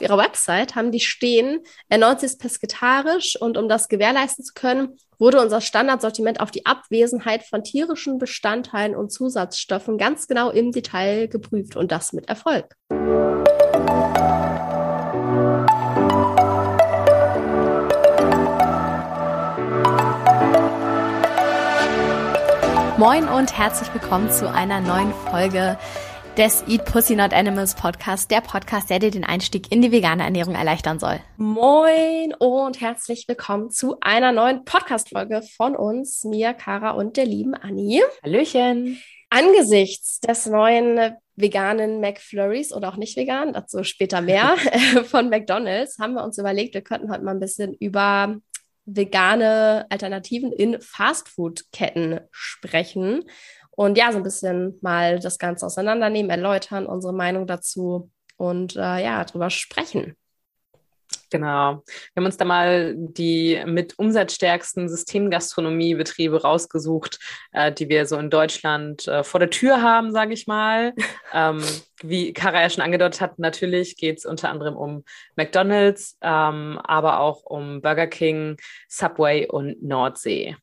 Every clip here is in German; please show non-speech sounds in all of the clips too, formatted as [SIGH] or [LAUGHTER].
auf ihrer Website haben die stehen, erneuert ist pesketarisch und um das gewährleisten zu können, wurde unser Standardsortiment auf die Abwesenheit von tierischen Bestandteilen und Zusatzstoffen ganz genau im Detail geprüft und das mit Erfolg. Moin und herzlich willkommen zu einer neuen Folge des Eat Pussy Not Animals Podcast, der Podcast, der dir den Einstieg in die vegane Ernährung erleichtern soll. Moin und herzlich willkommen zu einer neuen Podcast-Folge von uns, mir, Kara und der lieben Anni. Hallöchen. Angesichts des neuen veganen McFlurries oder auch nicht vegan, dazu später mehr, [LAUGHS] von McDonald's, haben wir uns überlegt, wir könnten heute mal ein bisschen über vegane Alternativen in Fastfood-Ketten sprechen und ja, so ein bisschen mal das Ganze auseinandernehmen, erläutern, unsere Meinung dazu und äh, ja, drüber sprechen. Genau. Wir haben uns da mal die mit umsatzstärksten Systemgastronomiebetriebe rausgesucht, äh, die wir so in Deutschland äh, vor der Tür haben, sage ich mal. [LAUGHS] ähm, wie Kara ja schon angedeutet hat, natürlich geht es unter anderem um McDonald's, ähm, aber auch um Burger King, Subway und Nordsee.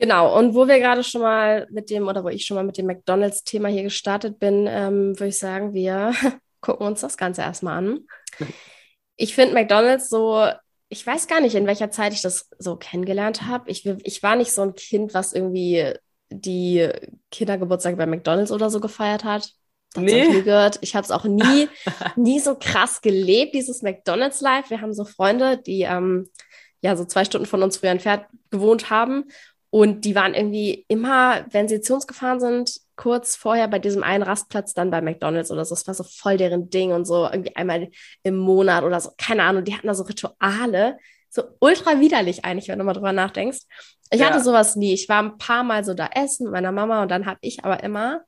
Genau, und wo wir gerade schon mal mit dem, oder wo ich schon mal mit dem McDonalds-Thema hier gestartet bin, ähm, würde ich sagen, wir [LAUGHS] gucken uns das Ganze erstmal an. Ich finde McDonalds so, ich weiß gar nicht, in welcher Zeit ich das so kennengelernt habe. Ich, ich war nicht so ein Kind, was irgendwie die Kindergeburtstage bei McDonalds oder so gefeiert hat. Das nee. habe ich gehört. Ich habe es auch nie, [LAUGHS] nie so krass gelebt, dieses McDonalds-Life. Wir haben so Freunde, die ähm, ja so zwei Stunden von uns früher entfernt gewohnt haben. Und die waren irgendwie immer, wenn sie zu uns gefahren sind, kurz vorher bei diesem einen Rastplatz dann bei McDonalds oder so. Das war so voll deren Ding und so irgendwie einmal im Monat oder so. Keine Ahnung, die hatten da so Rituale. So ultra widerlich eigentlich, wenn du mal drüber nachdenkst. Ich ja. hatte sowas nie. Ich war ein paar Mal so da essen mit meiner Mama und dann habe ich aber immer,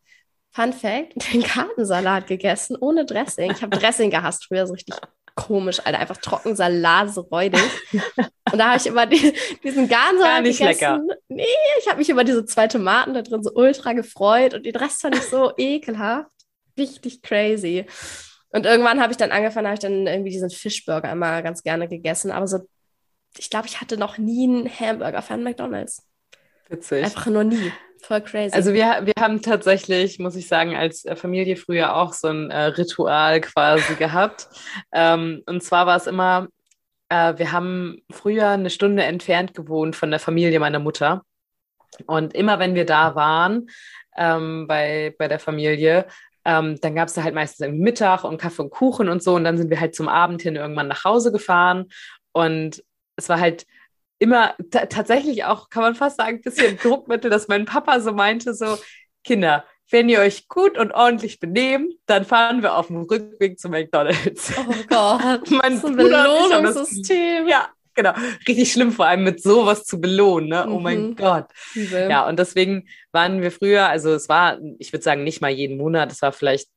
Fun Fact, [LAUGHS] den Kartensalat gegessen ohne Dressing. Ich habe Dressing gehasst früher, so richtig komisch, Alter. Einfach Trockensalat, so räudig. Und da habe ich immer die, diesen Garnsalat nicht gegessen. Lecker. Nee, ich habe mich über diese zwei Tomaten da drin so ultra gefreut und den Rest fand ich so [LAUGHS] ekelhaft. Richtig crazy. Und irgendwann habe ich dann angefangen, habe ich dann irgendwie diesen Fischburger immer ganz gerne gegessen. Aber so, ich glaube, ich hatte noch nie einen Hamburger von McDonalds. Witzig. Einfach nur nie. Voll crazy. Also wir, wir haben tatsächlich, muss ich sagen, als äh, Familie früher auch so ein äh, Ritual quasi gehabt. Ähm, und zwar war es immer, äh, wir haben früher eine Stunde entfernt gewohnt von der Familie meiner Mutter. Und immer wenn wir da waren, ähm, bei, bei der Familie, ähm, dann gab es da halt meistens Mittag und Kaffee und Kuchen und so. Und dann sind wir halt zum Abend hin irgendwann nach Hause gefahren. Und es war halt immer tatsächlich auch, kann man fast sagen, ein bisschen Druckmittel, dass mein Papa so meinte, so, Kinder, wenn ihr euch gut und ordentlich benehmt, dann fahren wir auf dem Rückweg zu McDonalds. Oh Gott, [LAUGHS] mein so ein Belohnungssystem. Ja, genau. Richtig schlimm, vor allem mit sowas zu belohnen. Ne? Oh mein mhm. Gott. Übel. Ja, und deswegen waren wir früher, also es war, ich würde sagen, nicht mal jeden Monat, es war vielleicht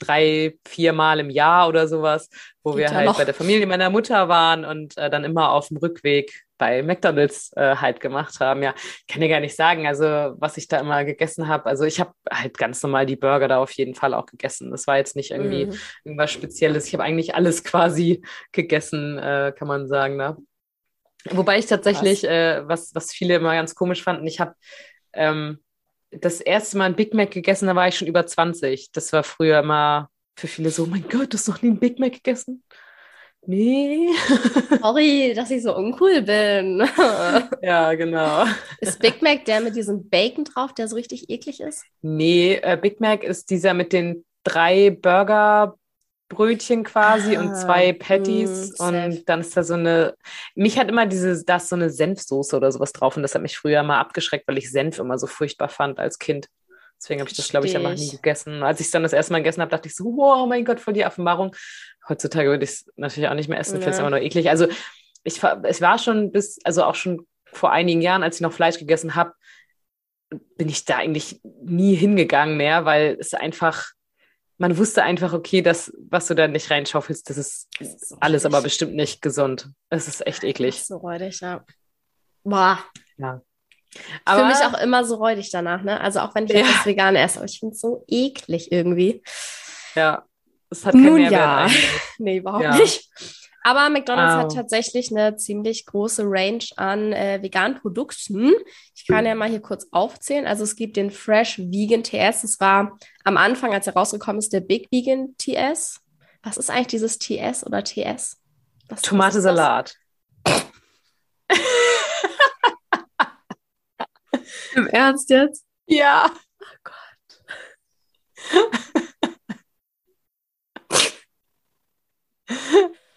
drei, vier Mal im Jahr oder sowas, wo Geht wir halt noch. bei der Familie meiner Mutter waren und äh, dann immer auf dem Rückweg bei McDonald's äh, halt gemacht haben. Ja, ich kann dir gar nicht sagen, also was ich da immer gegessen habe. Also ich habe halt ganz normal die Burger da auf jeden Fall auch gegessen. Das war jetzt nicht irgendwie mhm. irgendwas Spezielles. Ich habe eigentlich alles quasi gegessen, äh, kann man sagen. Ne? Wobei ich tatsächlich, äh, was, was viele immer ganz komisch fanden, ich habe ähm, das erste Mal ein Big Mac gegessen, da war ich schon über 20. Das war früher immer für viele so, mein Gott, du hast noch nie ein Big Mac gegessen? Nee. [LAUGHS] Sorry, dass ich so uncool bin. [LAUGHS] ja, genau. Ist Big Mac der mit diesem Bacon drauf, der so richtig eklig ist? Nee, äh, Big Mac ist dieser mit den drei Burgerbrötchen quasi ah, und zwei Patties mh, und dann ist da so eine, mich hat immer diese, da ist so eine Senfsoße oder sowas drauf und das hat mich früher mal abgeschreckt, weil ich Senf immer so furchtbar fand als Kind. Deswegen habe ich das, glaube ich, einfach nie gegessen. Als ich es dann das erste Mal gegessen habe, dachte ich so, wow, mein Gott, voll die Offenbarung. Heutzutage würde ich es natürlich auch nicht mehr essen, ja. finde es immer nur eklig. Also ich, es war schon bis, also auch schon vor einigen Jahren, als ich noch Fleisch gegessen habe, bin ich da eigentlich nie hingegangen mehr, weil es einfach, man wusste einfach, okay, das, was du da nicht reinschaufelst, das ist, das ist alles aber bestimmt nicht gesund. Es ist echt eklig. So räudig, ja. Boah. Ja. Aber für mich auch immer so räudig danach, ne? Also auch wenn ich ja. etwas vegan esse, aber ich finde es so eklig irgendwie. Ja. Es hat keinen Nun Mehrwert ja. eigentlich. [LAUGHS] Nee, überhaupt Ja. nicht. Aber McDonald's Au. hat tatsächlich eine ziemlich große Range an äh, veganen Produkten. Ich kann ja mal hier kurz aufzählen. Also es gibt den Fresh Vegan TS. Das war am Anfang, als er rausgekommen ist, der Big Vegan TS. Was ist eigentlich dieses TS oder TS? Was, das? Tomatesalat. Im Ernst jetzt? Ja.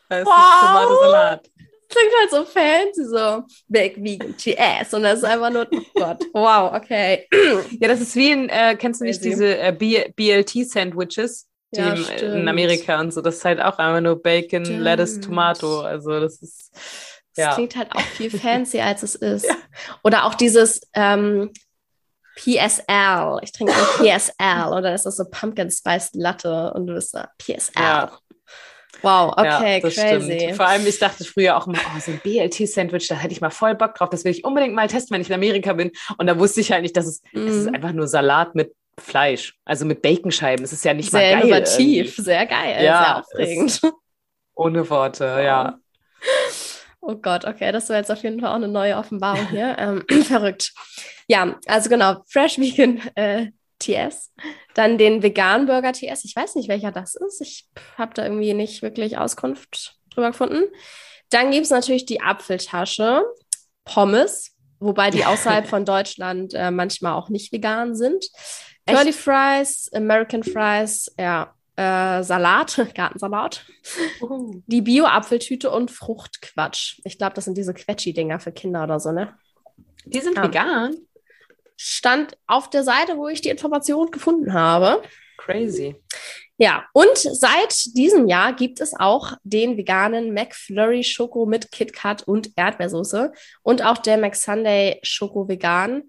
Das ist Wow. Tomatesalat. Klingt halt so fancy, so Big Vegan TS. Und das ist einfach nur, oh Gott, wow, okay. [CLEARS THROAT] Ja, das ist wie in, äh, kennst du nicht diese äh, B- BLT-Sandwiches? Die Ja, stimmt. in Amerika und so. Das ist halt auch einfach nur Bacon, Stimmt. Lettuce, Tomato. Also das ist, Das ja. klingt halt auch viel [LAUGHS] fancy, als es ist. Oder auch dieses ähm, PSL. Ich trinke ein PSL. Oder ist das so Pumpkin Spice Latte und du bist da PSL. Ja. Wow, ja, okay, das crazy. stimmt. Vor allem, ich dachte früher auch immer, oh, so ein BLT-Sandwich, da hätte ich mal voll Bock drauf. Das will ich unbedingt mal testen, wenn ich in Amerika bin. Und da wusste ich halt nicht, dass es, es ist Mhm. einfach nur Salat mit Fleisch. Also mit Baconscheiben. Es ist ja nicht Sehr mal geil. innovativ, irgendwie. sehr geil, Ja, sehr aufregend. [LAUGHS] Ohne Worte, ja. Oh Gott, okay, das war jetzt auf jeden Fall auch eine neue Offenbarung hier. [LAUGHS] Ähm, [CLEARS THROAT] verrückt. Ja, also genau, Fresh Vegan äh, TS. Dann den Vegan Burger TS. Ich weiß nicht, welcher das ist. Ich habe da irgendwie nicht wirklich Auskunft drüber gefunden. Dann gibt es natürlich die Apfeltasche, Pommes, wobei die außerhalb [LAUGHS] von Deutschland äh, manchmal auch nicht vegan sind. Curly Fries, American Fries, ja, äh, Salat, [LAUGHS] Gartensalat die Bio-Apfeltüte und Fruchtquatsch. Ich glaube, das sind diese Quetschi-Dinger für Kinder oder so, ne? Die sind Ja. vegan. Stand auf der Seite, wo ich die Information gefunden habe. Crazy. Ja, und seit diesem Jahr gibt es auch den veganen McFlurry Schoko mit KitKat und Erdbeersoße und auch der McSunday Schoko vegan.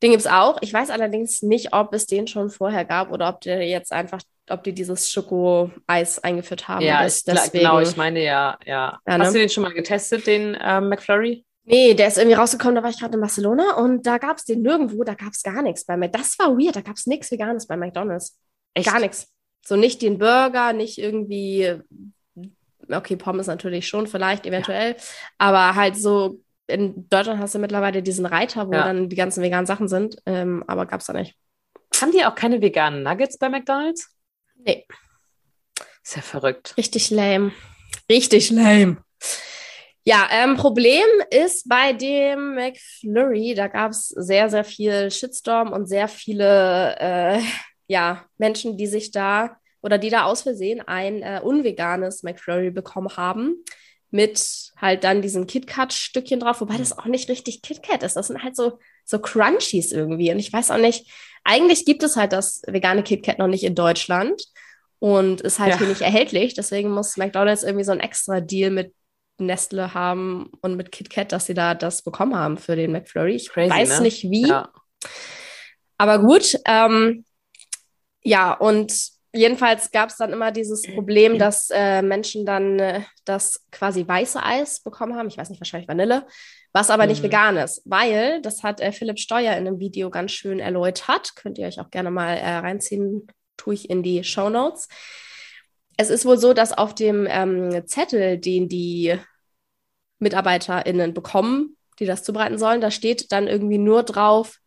Den gibt es auch. Ich weiß allerdings nicht, ob es den schon vorher gab oder ob der jetzt einfach, ob die dieses Schoko-Eis eingeführt haben. Ja, ich, gla- genau, ich meine ja, ja. Ja, ne? Hast du den schon mal getestet, den ähm, McFlurry? Nee, der ist irgendwie rausgekommen, da war ich gerade in Barcelona und da gab es den nirgendwo, da gab es gar nichts bei mir. Das war weird, da gab es nichts Veganes bei McDonalds. Gar nichts. So nicht den Burger, nicht irgendwie, okay, Pommes natürlich schon, vielleicht, eventuell, aber halt so, in Deutschland hast du mittlerweile diesen Reiter, wo Ja. dann die ganzen veganen Sachen sind, ähm, aber gab es da nicht. Haben die auch keine veganen Nuggets bei McDonalds? Nee, Ist ja verrückt. richtig lame. Richtig lame. Ja, ähm, Problem ist bei dem McFlurry, da gab es sehr, sehr viel Shitstorm und sehr viele äh, ja, Menschen, die sich da oder die da aus Versehen ein äh, unveganes McFlurry bekommen haben. Mit halt dann diesen KitKat-Stückchen drauf, wobei das auch nicht richtig KitKat ist. Das sind halt so, so Crunchies irgendwie. Und ich weiß auch nicht, eigentlich gibt es halt das vegane KitKat noch nicht in Deutschland und ist halt Ja. hier nicht erhältlich. Deswegen muss McDonalds irgendwie so einen extra Deal mit Nestle haben und mit KitKat, dass sie da das bekommen haben für den McFlurry. Ich Crazy, weiß ne? nicht wie, Ja. aber gut. Ähm, ja, und jedenfalls gab es dann immer dieses Problem, dass äh, Menschen dann äh, das quasi weiße Eis bekommen haben. Ich weiß nicht, wahrscheinlich Vanille, was aber nicht Mhm. vegan ist, weil das hat äh, Philipp Steuer in einem Video ganz schön erläutert. Könnt ihr euch auch gerne mal äh, reinziehen, tue ich in die Show Notes. Es ist wohl so, dass auf dem ähm, Zettel, den die MitarbeiterInnen bekommen, die das zubereiten sollen, da steht dann irgendwie nur drauf,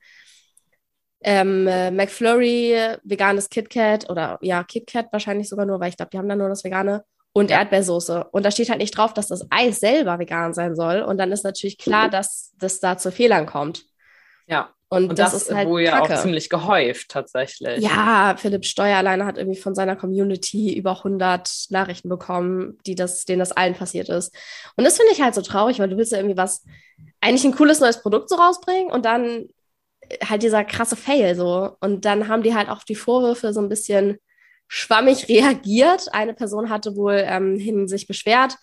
ähm, äh, McFlurry, veganes KitKat oder ja, KitKat wahrscheinlich sogar nur, weil ich glaube, die haben dann nur das vegane und Ja. Erdbeersoße. Und da steht halt nicht drauf, dass das Eis selber vegan sein soll. Und dann ist natürlich klar, dass das da zu Fehlern kommt. Ja. Und, Und das, das, ist halt wohl ja auch ziemlich gehäuft tatsächlich. Ja, Philipp Steuer alleine hat irgendwie von seiner Community über 100 Nachrichten bekommen, die das, denen das allen passiert ist. Und das finde ich halt so traurig, weil du willst ja irgendwie was, eigentlich ein cooles neues Produkt so rausbringen und dann halt dieser krasse Fail so. Und dann haben die halt auf die Vorwürfe so ein bisschen schwammig [LAUGHS] reagiert. Eine Person hatte wohl ähm, hin sich beschwert,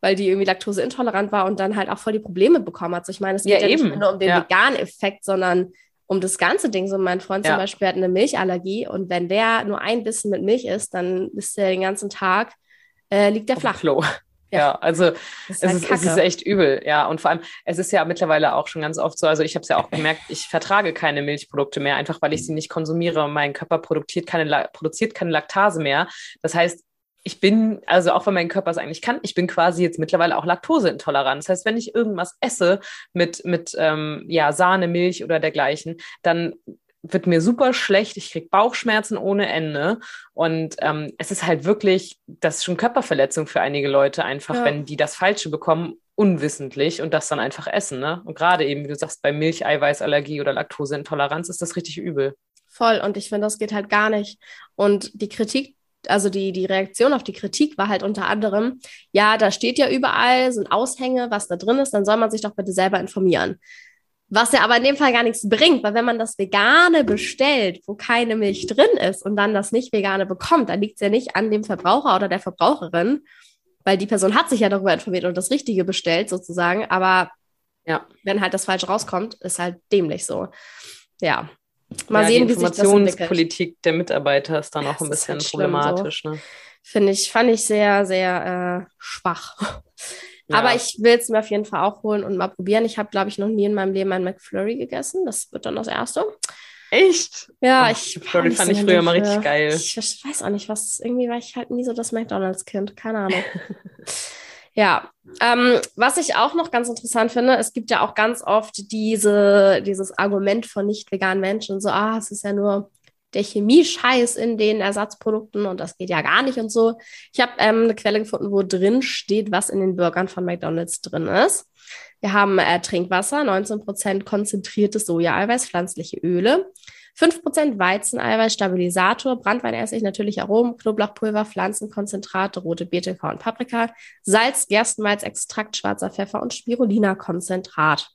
weil die irgendwie laktoseintolerant war und dann halt auch voll die Probleme bekommen hat. So, ich meine, es geht Ja, ja, nicht eben. nur um den Ja. veganen Effekt, sondern um das ganze Ding. So mein Freund Ja. zum Beispiel hat eine Milchallergie und wenn der nur ein Bissen mit Milch isst, dann ist der den ganzen Tag, äh, liegt der flach. Klo. Ja. Ja, also es halt ist, es ist echt übel, ja. Und vor allem, es ist ja mittlerweile auch schon ganz oft so, also ich habe es ja auch gemerkt, ich vertrage keine Milchprodukte mehr, einfach weil ich sie nicht konsumiere. Mein Körper produziert keine, produziert keine Laktase mehr. Das heißt, ich bin, also auch wenn mein Körper es eigentlich kann, ich bin quasi jetzt mittlerweile auch laktoseintolerant. Das heißt, wenn ich irgendwas esse mit, mit ähm, ja, Sahne, Milch oder dergleichen, dann wird mir super schlecht, ich kriege Bauchschmerzen ohne Ende. Und ähm, es ist halt wirklich, das ist schon Körperverletzung für einige Leute, einfach, ja. wenn die das Falsche bekommen, unwissentlich und das dann einfach essen. Ne? Und gerade eben, wie du sagst, bei Milch, Eiweißallergie oder Laktoseintoleranz ist das richtig übel. Voll. Und ich finde, das geht halt gar nicht. Und die Kritik also die, die Reaktion auf die Kritik war halt unter anderem, ja, da steht ja überall, sind Aushänge, was da drin ist, dann soll man sich doch bitte selber informieren. Was ja aber in dem Fall gar nichts bringt, weil wenn man das Vegane bestellt, wo keine Milch drin ist und dann das nicht Vegane bekommt, dann liegt es ja nicht an dem Verbraucher oder der Verbraucherin, weil die Person hat sich ja darüber informiert und das Richtige bestellt sozusagen, aber ja. wenn halt das Falsche rauskommt, ist halt dämlich so. Ja, Mal ja, sehen, die Informationspolitik der Mitarbeiter ist dann auch ein bisschen halt problematisch. So. Ne? Finde ich, fand ich sehr, sehr äh, schwach. Ja. Aber ich will es mir auf jeden Fall auch holen und mal probieren. Ich habe, glaube ich, noch nie in meinem Leben einen McFlurry gegessen. Das wird dann das erste. Echt? Ja, oh, ich. McFlurry fand ich früher mal richtig geil. Ich, ich weiß auch nicht, was. Irgendwie war ich halt nie so das McDonalds-Kind. Keine Ahnung. [LAUGHS] Ja, ähm, was ich auch noch ganz interessant finde, es gibt ja auch ganz oft diese, dieses Argument von nicht veganen Menschen, so, ah, es ist ja nur der Chemie-Scheiß in den Ersatzprodukten und das geht ja gar nicht und so. Ich habe ähm, eine Quelle gefunden, wo drin steht, was in den Burgern von McDonald's drin ist. Wir haben äh, Trinkwasser, 19% konzentriertes Sojaeiweiß, pflanzliche Öle, 5% Weizeneiweiß, Stabilisator, Brandweinessig, natürlich Aromen, Knoblauchpulver, Pflanzenkonzentrate, rote Beete, Korn, Paprika, Salz, Gerstenmalz, Extrakt, schwarzer Pfeffer und Spirulina-Konzentrat.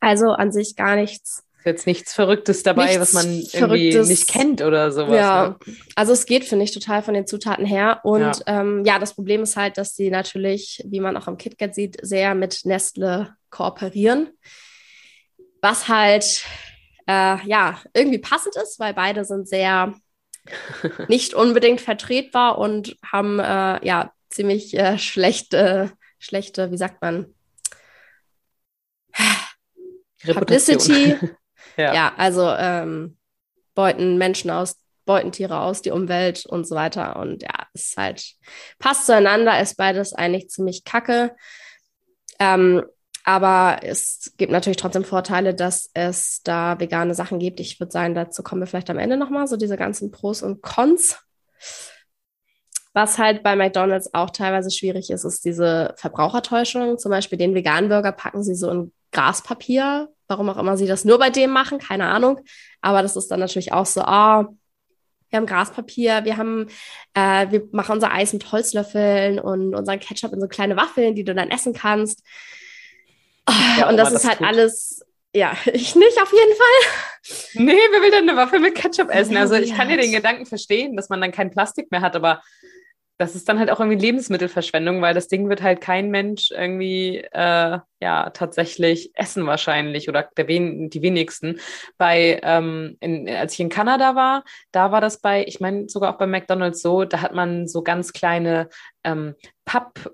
Also an sich gar nichts ist jetzt nichts Verrücktes dabei, nichts was man irgendwie Verrücktes. nicht kennt oder sowas. Ja, ne? also es geht, finde ich, total von den Zutaten her. Und ja. Ähm, ja. das Problem ist halt, dass sie natürlich, wie man auch am KitKat sieht, sehr mit Nestle kooperieren. Was halt äh, ja, irgendwie passend ist, weil beide sind sehr [LAUGHS] nicht unbedingt vertretbar und haben äh, ja ziemlich äh, schlechte, schlechte, wie sagt man, Publicity. [LAUGHS] ja. ja. also ähm, beuten Menschen aus, beuten Tiere aus, die Umwelt und so weiter. Und ja, es ist halt, passt zueinander, ist beides eigentlich ziemlich kacke. Ähm, aber es gibt natürlich trotzdem Vorteile, dass es da vegane Sachen gibt. Ich würde sagen, dazu kommen wir vielleicht am Ende nochmal, so diese ganzen Pros und Cons. Was halt bei McDonalds auch teilweise schwierig ist, ist diese Verbrauchertäuschung. Zum Beispiel den veganen Burger packen sie so in Graspapier. Warum auch immer sie das nur bei dem machen, keine Ahnung. Aber das ist dann natürlich auch so, ah, oh, wir haben Graspapier, wir haben, äh, wir machen unser Eis mit Holzlöffeln und unseren Ketchup in so kleine Waffeln, die du dann essen kannst. Ja, und das ist halt tut. alles, ja, [LAUGHS] ich nicht auf jeden Fall. Nee, wer will denn eine Waffe mit Ketchup essen? Also ich kann ja den Gedanken verstehen, dass man dann kein Plastik mehr hat, aber das ist dann halt auch irgendwie Lebensmittelverschwendung, weil das Ding wird halt kein Mensch irgendwie äh, ja tatsächlich essen wahrscheinlich oder der wen die wenigsten. Bei ähm, in, als ich in Kanada war, da war das bei, ich meine sogar auch bei McDonald's so, da hat man so ganz kleine ähm, Papp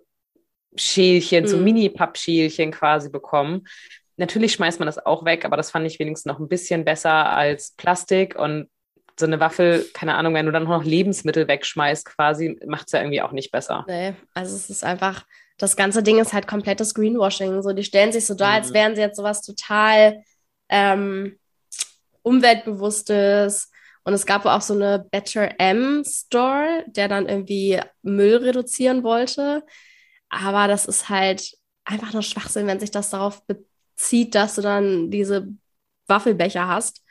Schälchen, mhm. so Mini-Pappschälchen quasi bekommen. Natürlich schmeißt man das auch weg, aber das fand ich wenigstens noch ein bisschen besser als Plastik und so eine Waffel, keine Ahnung, wenn du dann noch Lebensmittel wegschmeißt, quasi, macht es ja irgendwie auch nicht besser. Nee, also es ist einfach, das ganze Ding ist halt komplettes Greenwashing. So, die stellen sich so da, mhm. als wären sie jetzt sowas total ähm, umweltbewusstes. Und es gab auch so eine Better M Store, der dann irgendwie Müll reduzieren wollte. Aber das ist halt einfach nur Schwachsinn, wenn sich das darauf bezieht, dass du dann diese Waffelbecher hast.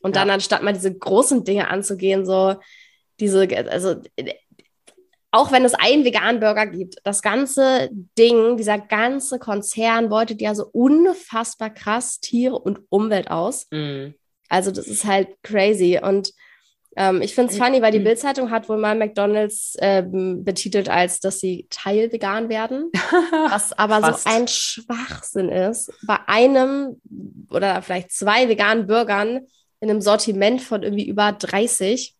Und ja. dann anstatt mal diese großen Dinge anzugehen, so diese, also auch wenn es einen veganen Burger gibt, das ganze Ding, dieser ganze Konzern beutet ja so unfassbar krass Tiere und Umwelt aus. Mm. Also das ist halt crazy. Und ähm, ich finde es funny, weil die Bildzeitung hat wohl mal McDonalds ähm, betitelt als, dass sie teilvegan werden, [LAUGHS] was aber so ein Schwachsinn ist. Bei einem oder vielleicht zwei veganen Burgern in einem Sortiment von irgendwie über 30.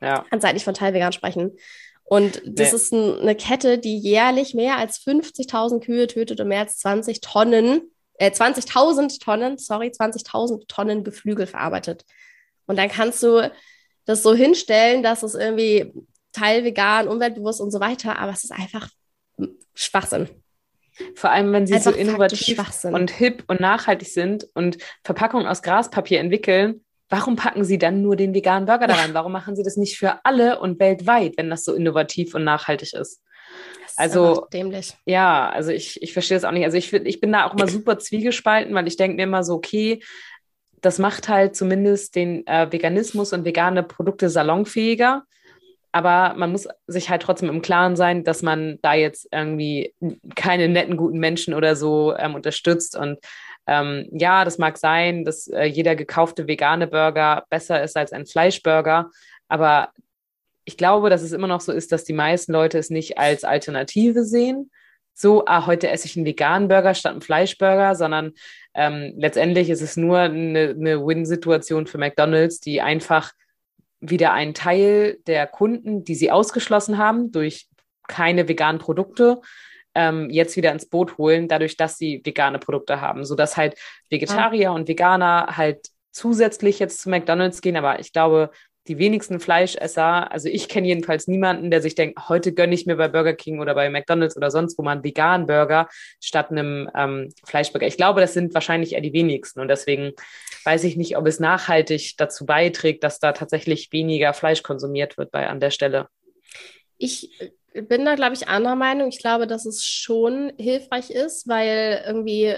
Ja. Kannst halt nicht von teilvegan sprechen. Und das nee. ist ein, eine Kette, die jährlich mehr als 50.000 Kühe tötet und mehr als 20 Tonnen, äh, 20.000 Tonnen, sorry, 20.000 Tonnen Geflügel verarbeitet. Und dann kannst du das so hinstellen, dass es irgendwie Teil vegan, umweltbewusst und so weiter, aber es ist einfach Schwachsinn. Vor allem, wenn sie einfach so innovativ und hip und nachhaltig sind und Verpackungen aus Graspapier entwickeln, warum packen sie dann nur den veganen Burger da rein? Warum machen sie das nicht für alle und weltweit, wenn das so innovativ und nachhaltig ist? ist also dämlich. Ja, also ich, ich verstehe das auch nicht. Also ich, ich bin da auch immer super zwiegespalten, weil ich denke mir immer so, okay, das macht halt zumindest den äh, Veganismus und vegane Produkte salonfähiger. Aber man muss sich halt trotzdem im Klaren sein, dass man da jetzt irgendwie keine netten, guten Menschen oder so ähm, unterstützt. Und ähm, ja, das mag sein, dass äh, jeder gekaufte vegane Burger besser ist als ein Fleischburger. Aber ich glaube, dass es immer noch so ist, dass die meisten Leute es nicht als Alternative sehen. So, ah, heute esse ich einen veganen Burger statt einen Fleischburger, sondern ähm, letztendlich ist es nur eine, eine Win-Situation für McDonald's, die einfach wieder einen Teil der Kunden, die sie ausgeschlossen haben durch keine veganen Produkte, ähm, jetzt wieder ins Boot holen, dadurch, dass sie vegane Produkte haben, sodass halt Vegetarier ja. und Veganer halt zusätzlich jetzt zu McDonald's gehen. Aber ich glaube, die wenigsten Fleischesser, also ich kenne jedenfalls niemanden, der sich denkt, heute gönne ich mir bei Burger King oder bei McDonald's oder sonst wo mal einen veganen Burger statt einem ähm, Fleischburger. Ich glaube, das sind wahrscheinlich eher die wenigsten und deswegen weiß ich nicht, ob es nachhaltig dazu beiträgt, dass da tatsächlich weniger Fleisch konsumiert wird bei an der Stelle. Ich bin da, glaube ich, anderer Meinung. Ich glaube, dass es schon hilfreich ist, weil irgendwie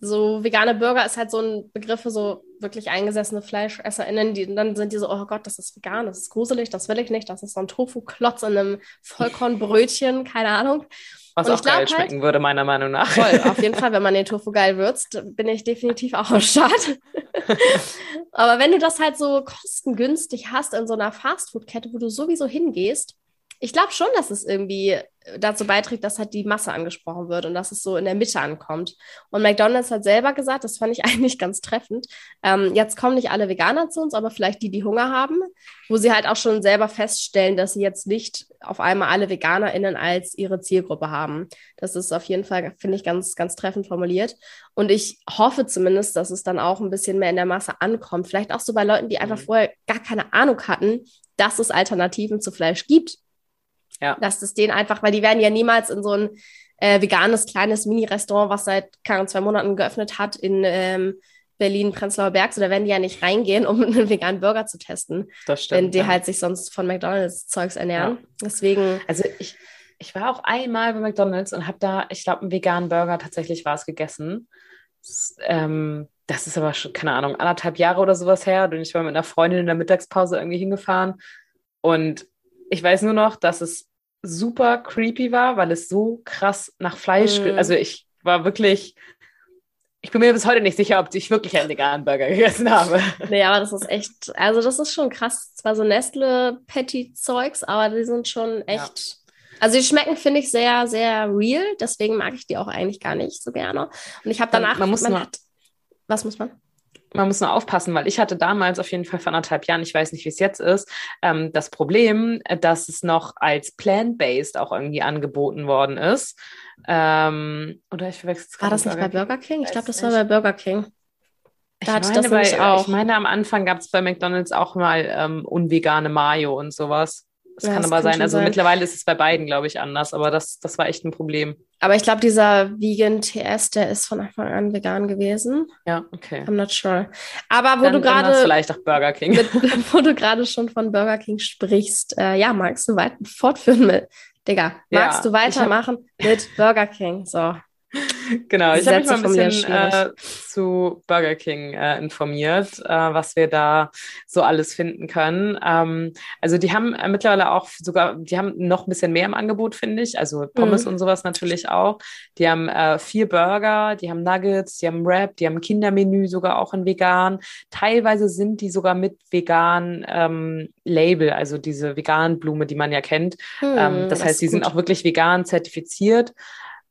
so vegane Burger ist halt so ein Begriff für so wirklich eingesessene FleischesserInnen, die dann sind die so, oh Gott, das ist vegan, das ist gruselig, das will ich nicht, das ist so ein Tofu-Klotz in einem Vollkornbrötchen, [LAUGHS] keine Ahnung. Was und auch geil halt, schmecken würde, meiner Meinung nach. Voll, auf [LAUGHS] jeden Fall, wenn man den Tofu geil würzt, bin ich definitiv auch am Start. [LAUGHS] Aber wenn du das halt so kostengünstig hast in so einer Fastfood-Kette, wo du sowieso hingehst, ich glaube schon, dass es irgendwie dazu beiträgt, dass halt die Masse angesprochen wird und dass es so in der Mitte ankommt. Und McDonald's hat selber gesagt, das fand ich [LAUGHS] eigentlich ganz treffend, ähm, jetzt kommen nicht alle Veganer zu uns, aber vielleicht die, die Hunger haben, wo sie halt auch schon selber feststellen, dass sie jetzt nicht auf einmal alle VeganerInnen als ihre Zielgruppe haben. Das ist auf jeden Fall, finde ich, ganz, ganz treffend formuliert. Und ich hoffe zumindest, dass es dann auch ein bisschen mehr in der Masse ankommt. Vielleicht auch so bei Leuten, die einfach mhm. vorher gar keine Ahnung hatten, dass es Alternativen zu Fleisch gibt ja. Dass das denen einfach, weil die werden ja niemals in so ein äh, veganes kleines Mini-Restaurant, was seit keine, zwei Monaten geöffnet hat, in ähm, Berlin, Prenzlauer Berg, so da werden die ja nicht reingehen, um [LAUGHS] einen veganen Burger zu testen. Das stimmt. Wenn die ja. halt sich sonst von McDonalds Zeugs ernähren. Ja. Deswegen. Also ich, ich war auch einmal bei McDonalds und habe da, ich glaube, einen veganen Burger tatsächlich war es gegessen. Das, ähm, das ist aber schon, keine Ahnung, anderthalb Jahre oder sowas her. Und ich war mit einer Freundin in der Mittagspause irgendwie hingefahren. Und ich weiß nur noch, dass es super creepy war, weil es so krass nach Fleisch, mm. also ich war wirklich, ich bin mir bis heute nicht sicher, ob ich wirklich einen veganen Burger gegessen habe. Nee, aber das ist echt, also das ist schon krass. Zwar so Nestle-Patty-Zeugs, aber die sind schon echt. Ja. Also die schmecken, finde ich, sehr, sehr real. Deswegen mag ich die auch eigentlich gar nicht so gerne. Und ich habe danach. Man muss man hat, was muss man? Man muss nur aufpassen, weil ich hatte damals auf jeden Fall vor anderthalb Jahren, ich weiß nicht, wie es jetzt ist, ähm, das Problem, dass es noch als plant-based auch irgendwie angeboten worden ist. Ähm, oder ich verwechsel es War das nicht bei Burger King? Ich glaube, das war bei Burger King. Da ich, meine, das bei, auch. ich meine, am Anfang gab es bei McDonalds auch mal ähm, unvegane Mayo und sowas. Das ja, kann das aber sein. Also sein. mittlerweile ist es bei beiden, glaube ich, anders, aber das, das war echt ein Problem. Aber ich glaube, dieser Vegan TS, der ist von Anfang an vegan gewesen. Ja, okay. I'm not sure. Aber wo dann, du gerade. Vielleicht auch Burger King. Mit, [LAUGHS] wo du gerade schon von Burger King sprichst, äh, ja, magst du weiter fortführen mit. Digga, magst ja, du weitermachen hab... mit Burger King? So. Genau, ich habe mich mal ein bisschen äh, zu Burger King äh, informiert, äh, was wir da so alles finden können. Ähm, also die haben äh, mittlerweile auch sogar, die haben noch ein bisschen mehr im Angebot, finde ich. Also Pommes mhm. und sowas natürlich auch. Die haben äh, vier Burger, die haben Nuggets, die haben Wrap, die haben Kindermenü sogar auch in vegan. Teilweise sind die sogar mit vegan ähm, Label, also diese veganen Blume, die man ja kennt. Mhm, ähm, das, das heißt, die sind auch wirklich vegan zertifiziert.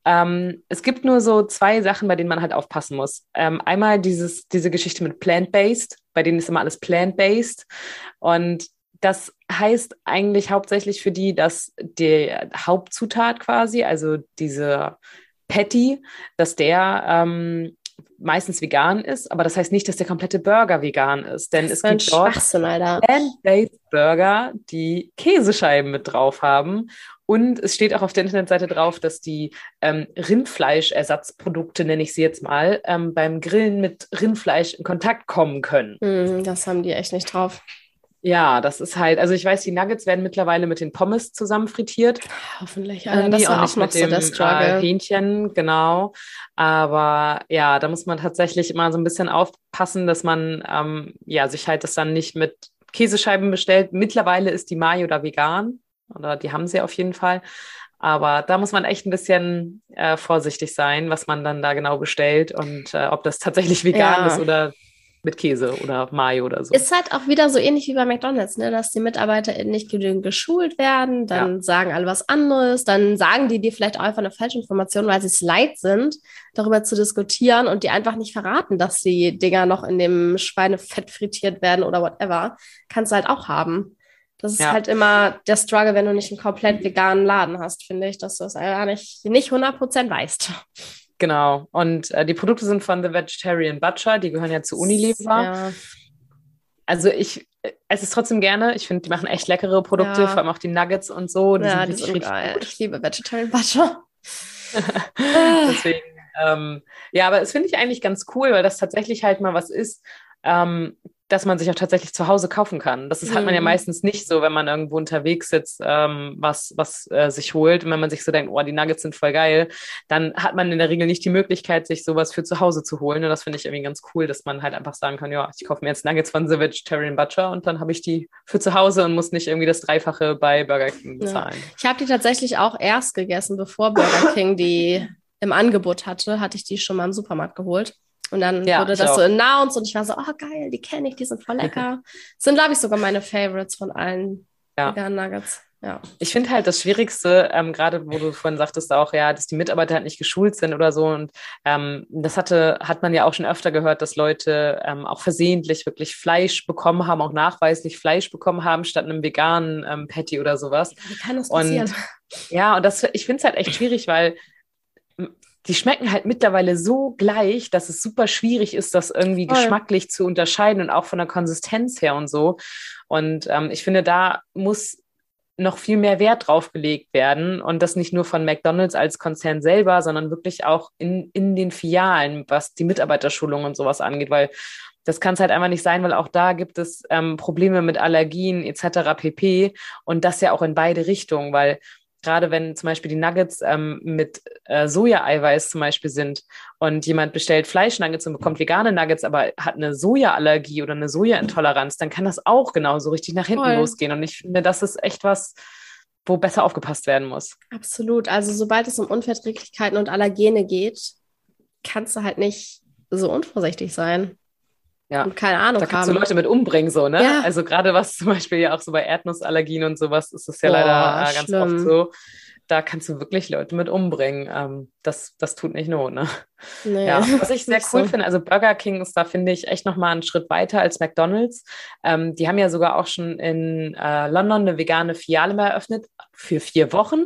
Ähm, es gibt nur so zwei Sachen, bei denen man halt aufpassen muss. Ähm, einmal dieses, diese Geschichte mit plant-based, bei denen ist immer alles plant-based. Und das heißt eigentlich hauptsächlich für die, dass die Hauptzutat quasi, also diese Patty, dass der ähm, meistens vegan ist, aber das heißt nicht, dass der komplette Burger vegan ist, denn das es gibt dort Plant-Based Burger, die Käsescheiben mit drauf haben und es steht auch auf der Internetseite drauf, dass die ähm, Rindfleischersatzprodukte, nenne ich sie jetzt mal, ähm, beim Grillen mit Rindfleisch in Kontakt kommen können. Mm, das haben die echt nicht drauf. Ja, das ist halt, also ich weiß, die Nuggets werden mittlerweile mit den Pommes zusammen frittiert. Hoffentlich. Ähm, das war auch noch mit so dem äh, Hähnchen, genau. Aber ja, da muss man tatsächlich immer so ein bisschen aufpassen, dass man ähm, ja sich halt das dann nicht mit Käsescheiben bestellt. Mittlerweile ist die Mayo da vegan. Oder die haben sie auf jeden Fall. Aber da muss man echt ein bisschen äh, vorsichtig sein, was man dann da genau bestellt und äh, ob das tatsächlich vegan ja. ist oder mit Käse oder Mayo oder so. Ist halt auch wieder so ähnlich wie bei McDonalds, ne? dass die Mitarbeiter nicht genügend geschult werden, dann ja. sagen alle was anderes, dann sagen die dir vielleicht auch einfach eine falsche Information, weil sie es leid sind, darüber zu diskutieren und die einfach nicht verraten, dass die Dinger noch in dem Schweinefett frittiert werden oder whatever. Kannst du halt auch haben. Das ist ja. halt immer der Struggle, wenn du nicht einen komplett veganen Laden hast, finde ich, dass du es gar nicht, nicht 100% weißt. Genau. Und äh, die Produkte sind von The Vegetarian Butcher, die gehören ja zu Unilever. Ja. Also ich äh, esse es trotzdem gerne. Ich finde, die machen echt leckere Produkte, ja. vor allem auch die Nuggets und so. Die ja, sind die sind geil. Gut. Ich liebe Vegetarian Butcher. [LAUGHS] Deswegen, ähm, ja, aber das finde ich eigentlich ganz cool, weil das tatsächlich halt mal was ist, ähm, dass man sich auch tatsächlich zu Hause kaufen kann. Das ist, hat man ja mhm. meistens nicht so, wenn man irgendwo unterwegs sitzt, ähm, was, was äh, sich holt. Und wenn man sich so denkt, oh, die Nuggets sind voll geil, dann hat man in der Regel nicht die Möglichkeit, sich sowas für zu Hause zu holen. Und das finde ich irgendwie ganz cool, dass man halt einfach sagen kann, ja, ich kaufe mir jetzt Nuggets von The Vegetarian Butcher und dann habe ich die für zu Hause und muss nicht irgendwie das Dreifache bei Burger King bezahlen. Ja. Ich habe die tatsächlich auch erst gegessen, bevor Burger King die im Angebot hatte, hatte ich die schon mal im Supermarkt geholt. Und dann ja, wurde das auch. so announced und ich war so, oh geil, die kenne ich, die sind voll lecker. [LAUGHS] sind, glaube ich, sogar meine Favorites von allen ja. veganen Nuggets. Ja. Ich finde halt das Schwierigste, ähm, gerade wo du vorhin sagtest auch, ja, dass die Mitarbeiter halt nicht geschult sind oder so. Und ähm, das hatte, hat man ja auch schon öfter gehört, dass Leute ähm, auch versehentlich wirklich Fleisch bekommen haben, auch nachweislich Fleisch bekommen haben, statt einem veganen ähm, Patty oder sowas. Wie kann das passieren? Und, ja, und das, ich finde es halt echt schwierig, weil die schmecken halt mittlerweile so gleich, dass es super schwierig ist, das irgendwie Voll. geschmacklich zu unterscheiden und auch von der Konsistenz her und so. Und ähm, ich finde, da muss noch viel mehr Wert drauf gelegt werden und das nicht nur von McDonald's als Konzern selber, sondern wirklich auch in, in den Filialen, was die Mitarbeiterschulung und sowas angeht, weil das kann es halt einfach nicht sein, weil auch da gibt es ähm, Probleme mit Allergien etc. pp. Und das ja auch in beide Richtungen, weil gerade wenn zum Beispiel die Nuggets ähm, mit äh, Soja-Eiweiß zum Beispiel sind und jemand bestellt Fleischnuggets und bekommt vegane Nuggets, aber hat eine Sojaallergie oder eine Sojaintoleranz, dann kann das auch genauso richtig nach hinten Voll. losgehen. Und ich finde, das ist echt was, wo besser aufgepasst werden muss. Absolut. Also sobald es um Unverträglichkeiten und Allergene geht, kannst du halt nicht so unvorsichtig sein. Ja. Und keine Ahnung. Da kannst haben. du Leute mit umbringen, so, ne? Ja. Also gerade was [LAUGHS] zum Beispiel ja auch so bei Erdnussallergien und sowas ist es ja Boah, leider äh, ganz schlimm. oft so. Da kannst du wirklich Leute mit umbringen. Ähm, das, das tut nicht Not, ne? Nee, ja, [LAUGHS] was ich sehr cool so. finde, also Burger King ist da, finde ich, echt nochmal einen Schritt weiter als McDonalds. Ähm, die haben ja sogar auch schon in äh, London eine vegane Filiale mal eröffnet für vier Wochen,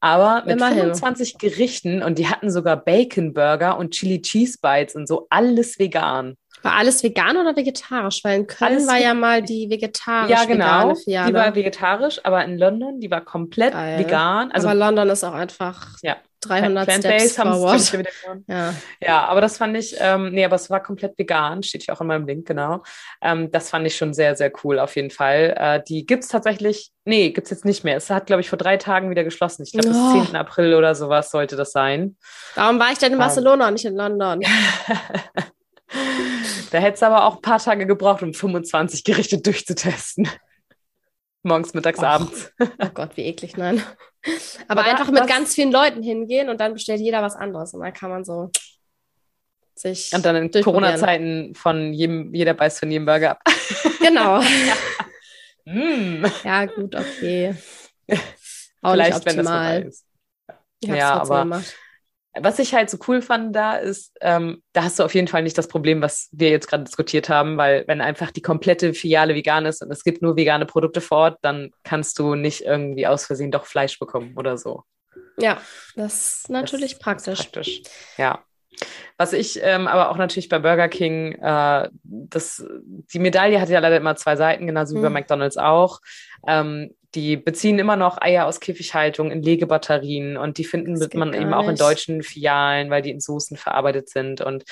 aber mit Immerhin. 25 Gerichten und die hatten sogar Bacon Burger und Chili Cheese Bites und so, alles vegan. War alles vegan oder vegetarisch? Weil in Köln alles war ja mal die vegetarisch Ja, genau. Filiale. Die war vegetarisch, aber in London, die war komplett Geil. vegan. Also, aber London ist auch einfach ja. 300 Steps forward. Ja. ja, aber das fand ich, ähm, nee, aber es war komplett vegan, steht hier auch in meinem Link, genau. Ähm, das fand ich schon sehr, sehr cool auf jeden Fall. Äh, die gibt es tatsächlich, nee, gibt es jetzt nicht mehr. Es hat, glaube ich, vor drei Tagen wieder geschlossen. Ich glaube, oh. bis 10. April oder sowas sollte das sein. Warum war ich denn in ähm. Barcelona und nicht in London? [LAUGHS] Da hätte es aber auch ein paar Tage gebraucht, um 25 Gerichte durchzutesten. [LAUGHS] Morgens, mittags, Och. abends. Oh Gott, wie eklig, nein. Aber, aber einfach mit ganz vielen Leuten hingehen und dann bestellt jeder was anderes. Und dann kann man so sich. Und dann in Corona-Zeiten von jedem, jeder beißt von jedem Burger ab. [LAUGHS] Genau. [LAUGHS] mm. Ja, gut, okay. Auch Vielleicht, wenn das vorbei ist. Ja, aber. Was ich halt so cool fand da ist, ähm, da hast du auf jeden Fall nicht das Problem, was wir jetzt gerade diskutiert haben, weil wenn einfach die komplette Filiale vegan ist und es gibt nur vegane Produkte vor Ort, dann kannst du nicht irgendwie aus Versehen doch Fleisch bekommen oder so. Ja, das ist natürlich das praktisch. Ist praktisch. Ja. Was ich ähm, aber auch natürlich bei Burger King, äh, das, die Medaille hat ja leider immer zwei Seiten, genauso wie mhm. bei McDonalds auch. Ähm, die beziehen immer noch Eier aus Käfighaltung in Legebatterien und die finden man eben auch in deutschen Filialen, weil die in Soßen verarbeitet sind. Und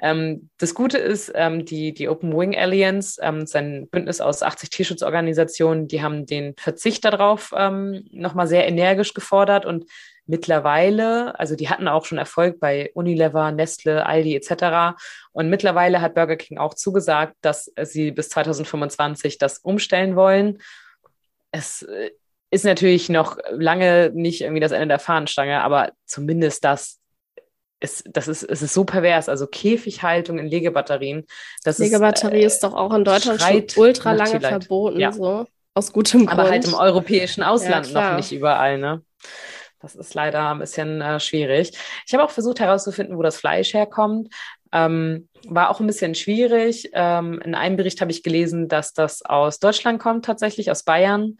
ähm, das Gute ist, ähm, die, die Open Wing Alliance, ähm, sein Bündnis aus 80 Tierschutzorganisationen, die haben den Verzicht darauf ähm, nochmal sehr energisch gefordert und mittlerweile, also die hatten auch schon Erfolg bei Unilever, Nestle, Aldi etc. Und mittlerweile hat Burger King auch zugesagt, dass sie bis 2025 das umstellen wollen es äh, ist natürlich noch lange nicht irgendwie das Ende der Fahnenstange, aber zumindest das ist, das ist, es ist so pervers. Also Käfighaltung in Legebatterien. Das Legebatterie ist, äh, ist doch auch in Deutschland schon ultra lange verboten, ja. so. Aus gutem Grund. Aber halt im europäischen Ausland ja, noch nicht überall, ne? Das ist leider ein bisschen äh, schwierig. Ich habe auch versucht herauszufinden, wo das Fleisch herkommt. Ähm, war auch ein bisschen schwierig. Ähm, in einem Bericht habe ich gelesen, dass das aus Deutschland kommt, tatsächlich aus Bayern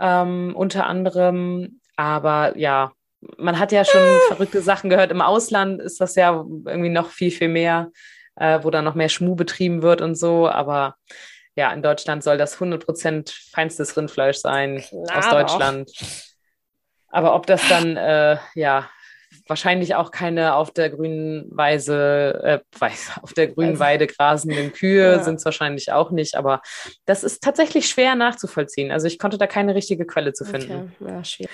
ähm, unter anderem. Aber ja, man hat ja schon ah. verrückte Sachen gehört. Im Ausland ist das ja irgendwie noch viel, viel mehr, äh, wo dann noch mehr Schmuh betrieben wird und so. Aber ja, in Deutschland soll das 100% feinstes Rindfleisch sein Klar, aus Deutschland. Auch. Aber ob das dann, äh, ja, wahrscheinlich auch keine auf der grünen Weise, äh, [LAUGHS] auf der grünen Weide grasenden Kühe ja. sind es wahrscheinlich auch nicht, aber das ist tatsächlich schwer nachzuvollziehen. Also ich konnte da keine richtige Quelle zu finden. Okay. Ja, schwierig.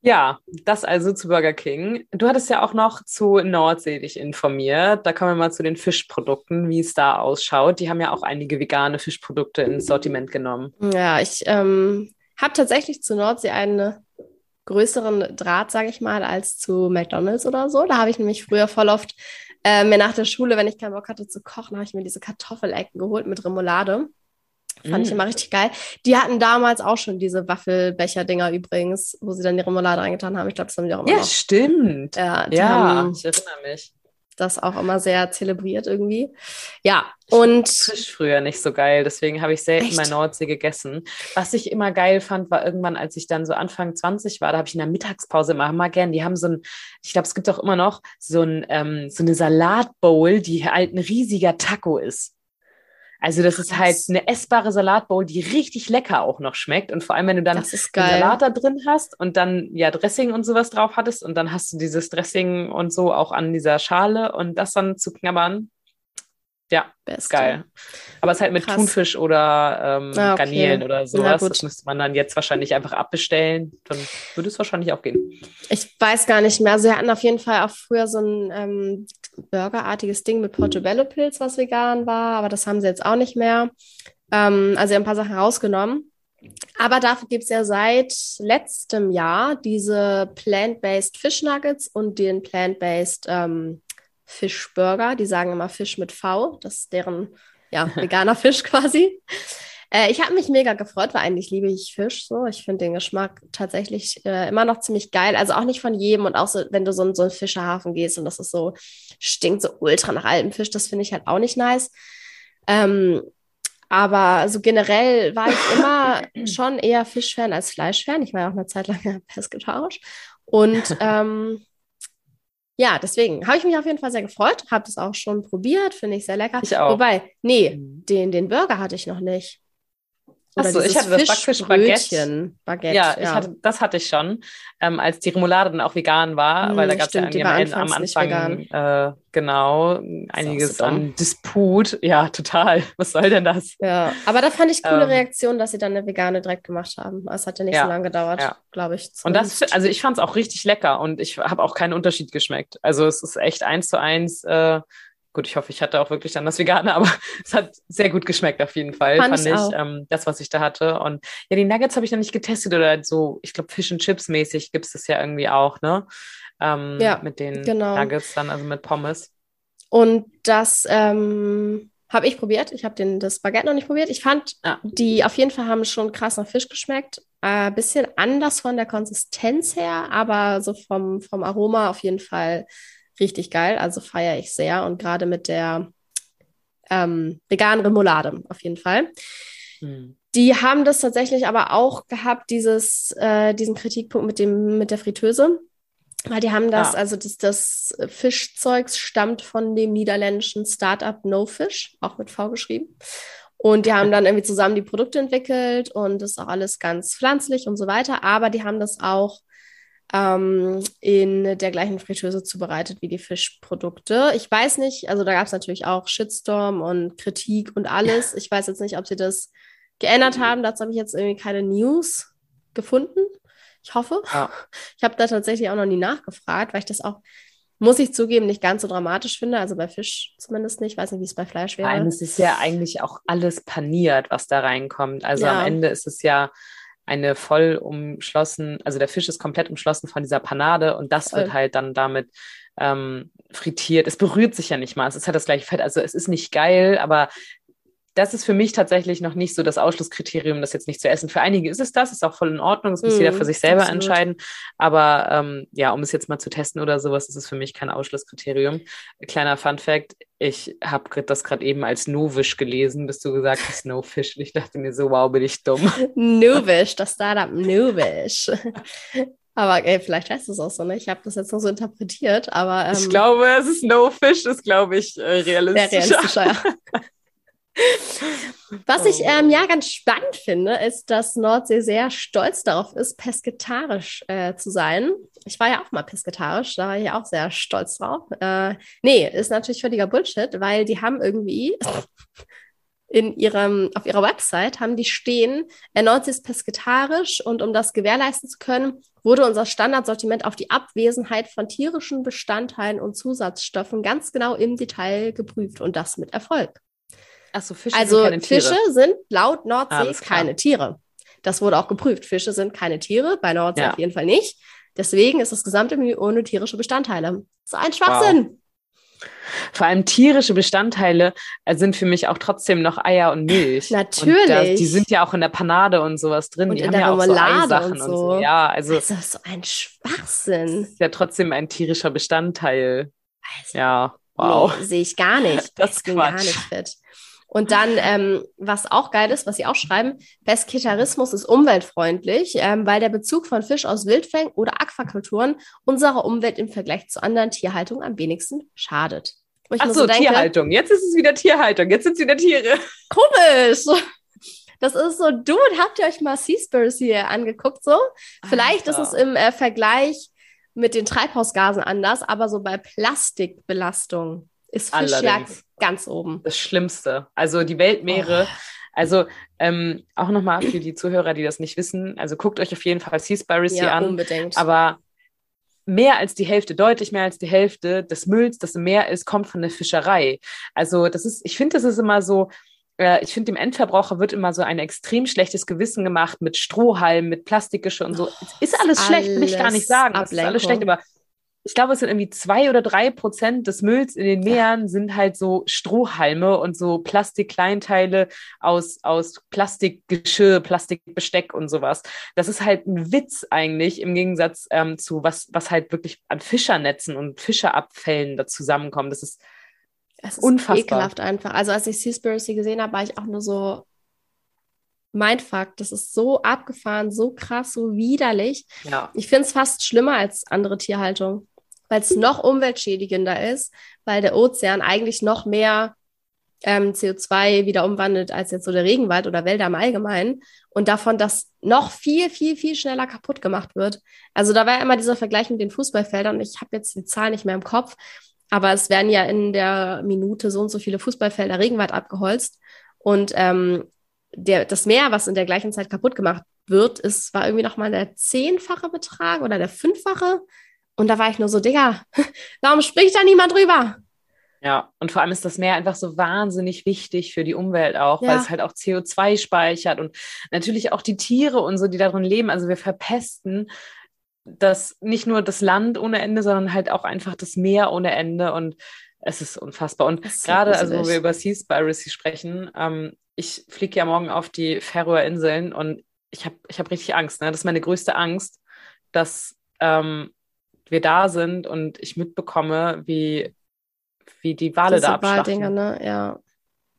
Ja, das also zu Burger King. Du hattest ja auch noch zu Nordsee dich informiert. Da kommen wir mal zu den Fischprodukten, wie es da ausschaut. Die haben ja auch einige vegane Fischprodukte ins Sortiment genommen. Ja, ich ähm, habe tatsächlich zu Nordsee eine größeren Draht, sage ich mal, als zu McDonalds oder so. Da habe ich nämlich früher voll oft äh, mir nach der Schule, wenn ich keinen Bock hatte zu kochen, habe ich mir diese Kartoffelecken geholt mit Remoulade. Fand mm. ich immer richtig geil. Die hatten damals auch schon diese Waffelbecher-Dinger übrigens, wo sie dann die Remoulade reingetan haben. Ich glaube, das haben die auch immer ja, noch. Ja, stimmt. Ja, ja ich erinnere mich das auch immer sehr zelebriert irgendwie. Ja, und. Fisch früher nicht so geil, deswegen habe ich selten echt? mal Nordsee gegessen. Was ich immer geil fand, war irgendwann, als ich dann so Anfang 20 war, da habe ich in der Mittagspause immer mal gern, die haben so ein, ich glaube, es gibt auch immer noch so, ein, ähm, so eine Salatbowl, die halt ein riesiger Taco ist. Also das ist halt eine essbare Salatbowl, die richtig lecker auch noch schmeckt. Und vor allem, wenn du dann Salat da drin hast und dann ja Dressing und sowas drauf hattest und dann hast du dieses Dressing und so auch an dieser Schale und das dann zu knabbern, ja, Beste. geil. Aber es ist halt mit Krass. Thunfisch oder ähm, ah, okay. Garnelen oder sowas. Das müsste man dann jetzt wahrscheinlich einfach abbestellen. Dann würde es wahrscheinlich auch gehen. Ich weiß gar nicht mehr. Also wir hatten auf jeden Fall auch früher so ein ähm, burgerartiges Ding mit Portobello-Pilz, was vegan war, aber das haben sie jetzt auch nicht mehr. Ähm, also ein paar Sachen rausgenommen. Aber dafür gibt es ja seit letztem Jahr diese Plant-Based Fish Nuggets und den Plant-Based ähm, Fischburger. Die sagen immer Fisch mit V. Das ist deren ja, veganer [LAUGHS] Fisch quasi. Äh, ich habe mich mega gefreut, weil eigentlich liebe ich Fisch so. Ich finde den Geschmack tatsächlich äh, immer noch ziemlich geil. Also auch nicht von jedem und auch so, wenn du so in so einen Fischerhafen gehst und das ist so, stinkt so ultra nach altem Fisch, das finde ich halt auch nicht nice. Ähm, aber so generell war ich immer [LAUGHS] schon eher Fischfan als Fleischfan. Ich war ja auch eine Zeit lang [LAUGHS] pesketarisch. Und ähm, ja, deswegen habe ich mich auf jeden Fall sehr gefreut, habe das auch schon probiert, finde ich sehr lecker. Ich auch. Wobei, nee, mhm. den, den Burger hatte ich noch nicht. Achso, ich hatte das Backfisch-Baguette. Baguette, ja, ja. Hatte, das hatte ich schon, ähm, als die Remoulade dann auch vegan war, mm, weil da gab es ja am, am Anfang äh, genau einiges an Disput. Ja, total. [LAUGHS] Was soll denn das? Ja, aber da fand ich coole ähm, Reaktion, dass sie dann eine vegane direkt gemacht haben. Es hat ja nicht ja, so lange gedauert, ja. glaube ich. Und das, also ich fand es auch richtig lecker und ich habe auch keinen Unterschied geschmeckt. Also es ist echt eins zu eins äh, Gut, ich hoffe, ich hatte auch wirklich dann das Vegane, [LAUGHS] aber es hat sehr gut geschmeckt auf jeden Fall, fand, fand ich, ähm, das, was ich da hatte. Und ja, die Nuggets habe ich noch nicht getestet oder so, ich glaube, Fish and Chips mäßig gibt es das ja irgendwie auch, ne? Ähm, ja, mit den genau. Nuggets dann, also mit Pommes. Und das ähm, habe ich probiert. Ich habe das Baguette noch nicht probiert. Ich fand, ja. die auf jeden Fall haben schon krass nach Fisch geschmeckt. Ein äh, bisschen anders von der Konsistenz her, aber so vom, vom Aroma auf jeden Fall richtig geil. Also feiere ich sehr und gerade mit der ähm, veganen Remoulade auf jeden Fall. Mhm. Die haben das tatsächlich aber auch gehabt, dieses, äh, diesen Kritikpunkt mit, dem, mit der Fritteuse. Weil die haben das, ah. also das, das Fischzeugs stammt von dem niederländischen Startup No Fish, auch mit V geschrieben. Und die haben dann [LAUGHS] irgendwie zusammen die Produkte entwickelt und das ist auch alles ganz pflanzlich und so weiter. Aber die haben das auch ähm, in der gleichen Fritteuse zubereitet wie die Fischprodukte. Ich weiß nicht, also da gab es natürlich auch Shitstorm und Kritik und alles. Ich weiß jetzt nicht, ob sie das geändert haben. Dazu habe ich jetzt irgendwie keine News gefunden. Ich hoffe. Ja. Ich habe da tatsächlich auch noch nie nachgefragt, weil ich das auch, muss ich zugeben, nicht ganz so dramatisch finde. Also bei Fisch zumindest nicht. Ich weiß nicht, wie es bei Fleisch wäre. Nein, es ist ja eigentlich auch alles paniert, was da reinkommt. Also ja. am Ende ist es ja eine voll umschlossen, also der Fisch ist komplett umschlossen von dieser Panade und das voll. wird halt dann damit ähm, frittiert. Es berührt sich ja nicht mal. Es ist halt das gleiche Fett. Also es ist nicht geil, aber das ist für mich tatsächlich noch nicht so das Ausschlusskriterium, das jetzt nicht zu essen. Für einige ist es das, ist auch voll in Ordnung, das muss mm, jeder für sich selber absolut. entscheiden. Aber ähm, ja, um es jetzt mal zu testen oder sowas, ist es für mich kein Ausschlusskriterium. Kleiner Fun Fact, ich habe das gerade eben als Novish gelesen, bis du gesagt hast, No Fish. Und ich dachte mir so, wow, bin ich dumm. Novish, das Startup Novish. [LAUGHS] Aber ey, vielleicht heißt es auch so, ne? Ich habe das jetzt noch so interpretiert, aber. Ähm, ich glaube, es ist No Fish, ist, glaube ich, äh, realistischer. realistischer ja. [LAUGHS] Was ich ähm, ja ganz spannend finde, ist, dass Nordsee sehr stolz darauf ist, pesketarisch äh, zu sein. Ich war ja auch mal pesketarisch, da war ich auch sehr stolz drauf. Äh, nee, ist natürlich völliger Bullshit, weil die haben irgendwie [LAUGHS] in ihrem, auf ihrer Website haben die stehen, äh, Nordsee ist pesketarisch und um das gewährleisten zu können, wurde unser Standardsortiment auf die Abwesenheit von tierischen Bestandteilen und Zusatzstoffen ganz genau im Detail geprüft und das mit Erfolg. Achso, Fische also sind keine Tiere. Fische sind laut Nordsee keine Tiere. Das wurde auch geprüft. Fische sind keine Tiere, bei Nordsee ja. auf jeden Fall nicht. Deswegen ist das gesamte Menü ohne tierische Bestandteile. So ein Schwachsinn. Wow. Vor allem tierische Bestandteile äh, sind für mich auch trotzdem noch Eier und Milch. Natürlich. Und das, die sind ja auch in der Panade und sowas drin. Und die haben ja auch so Eisachen und so. und so. Ja, also. Das ist so ein Schwachsinn. Ist ja trotzdem ein tierischer Bestandteil. Also, ja, wow. Nee, sehe ich gar nicht. [LAUGHS] Das ist gar nicht fit. Und dann, ähm, was auch geil ist, was sie auch schreiben, Pesketarismus ist umweltfreundlich, ähm, weil der Bezug von Fisch aus Wildfängen oder Aquakulturen unserer Umwelt im Vergleich zu anderen Tierhaltungen am wenigsten schadet. Ach so, so denke, Tierhaltung. Jetzt ist es wieder Tierhaltung. Jetzt sind es wieder Tiere. Komisch. Das ist so, du, habt ihr euch mal Seaspiracy hier angeguckt so? Vielleicht Alter. ist es im äh, Vergleich mit den Treibhausgasen anders, aber so bei Plastikbelastung ist Fischjagd ganz oben. Das Schlimmste. Also die Weltmeere. Oh. Also ähm, auch nochmal für die Zuhörer, die das nicht wissen, also guckt euch auf jeden Fall Seaspiracy ja, an. Unbedingt. Aber mehr als die Hälfte, deutlich mehr als die Hälfte des Mülls, das im Meer ist, kommt von der Fischerei. Also das ist, ich finde, das ist immer so, äh, ich finde, dem Endverbraucher wird immer so ein extrem schlechtes Gewissen gemacht mit Strohhalm, mit Plastikgeschirr und so. Oh, ist alles, alles schlecht, will ich gar nicht sagen. Es ist alles schlecht, aber ich glaube, es sind irgendwie zwei oder drei Prozent des Mülls in den Meeren sind halt so Strohhalme und so Plastikkleinteile aus, aus Plastikgeschirr, Plastikbesteck und sowas. Das ist halt ein Witz eigentlich im Gegensatz ähm, zu was, was halt wirklich an Fischernetzen und Fischerabfällen da zusammenkommt. Das ist, es ist unfassbar. ekelhaft einfach. Also als ich Seaspiracy gesehen habe, war ich auch nur so, Mindfuck. Das ist so abgefahren, so krass, so widerlich. Ja. Ich finde es fast schlimmer als andere Tierhaltung weil es noch umweltschädigender ist, weil der Ozean eigentlich noch mehr ähm, CO2 wieder umwandelt als jetzt so der Regenwald oder Wälder im Allgemeinen und davon, dass noch viel, viel, viel schneller kaputt gemacht wird. Also da war ja immer dieser Vergleich mit den Fußballfeldern. Ich habe jetzt die Zahl nicht mehr im Kopf, aber es werden ja in der Minute so und so viele Fußballfelder Regenwald abgeholzt und ähm, der, das Meer, was in der gleichen Zeit kaputt gemacht wird, ist, war irgendwie nochmal der zehnfache Betrag oder der fünffache. Und da war ich nur so, Digga, [LAUGHS] warum spricht da niemand drüber? Ja, und vor allem ist das Meer einfach so wahnsinnig wichtig für die Umwelt auch, ja. weil es halt auch CO2 speichert und natürlich auch die Tiere und so, die darin leben. Also wir verpesten das nicht nur das Land ohne Ende, sondern halt auch einfach das Meer ohne Ende und es ist unfassbar. Und gerade, also wo wir über Seaspiracy sprechen, ähm, ich fliege ja morgen auf die Färöer Inseln und ich habe ich hab richtig Angst. Ne? Das ist meine größte Angst, dass ähm, wir da sind und ich mitbekomme, wie, wie die Wale Diese da. Waldinger, ne? Ja.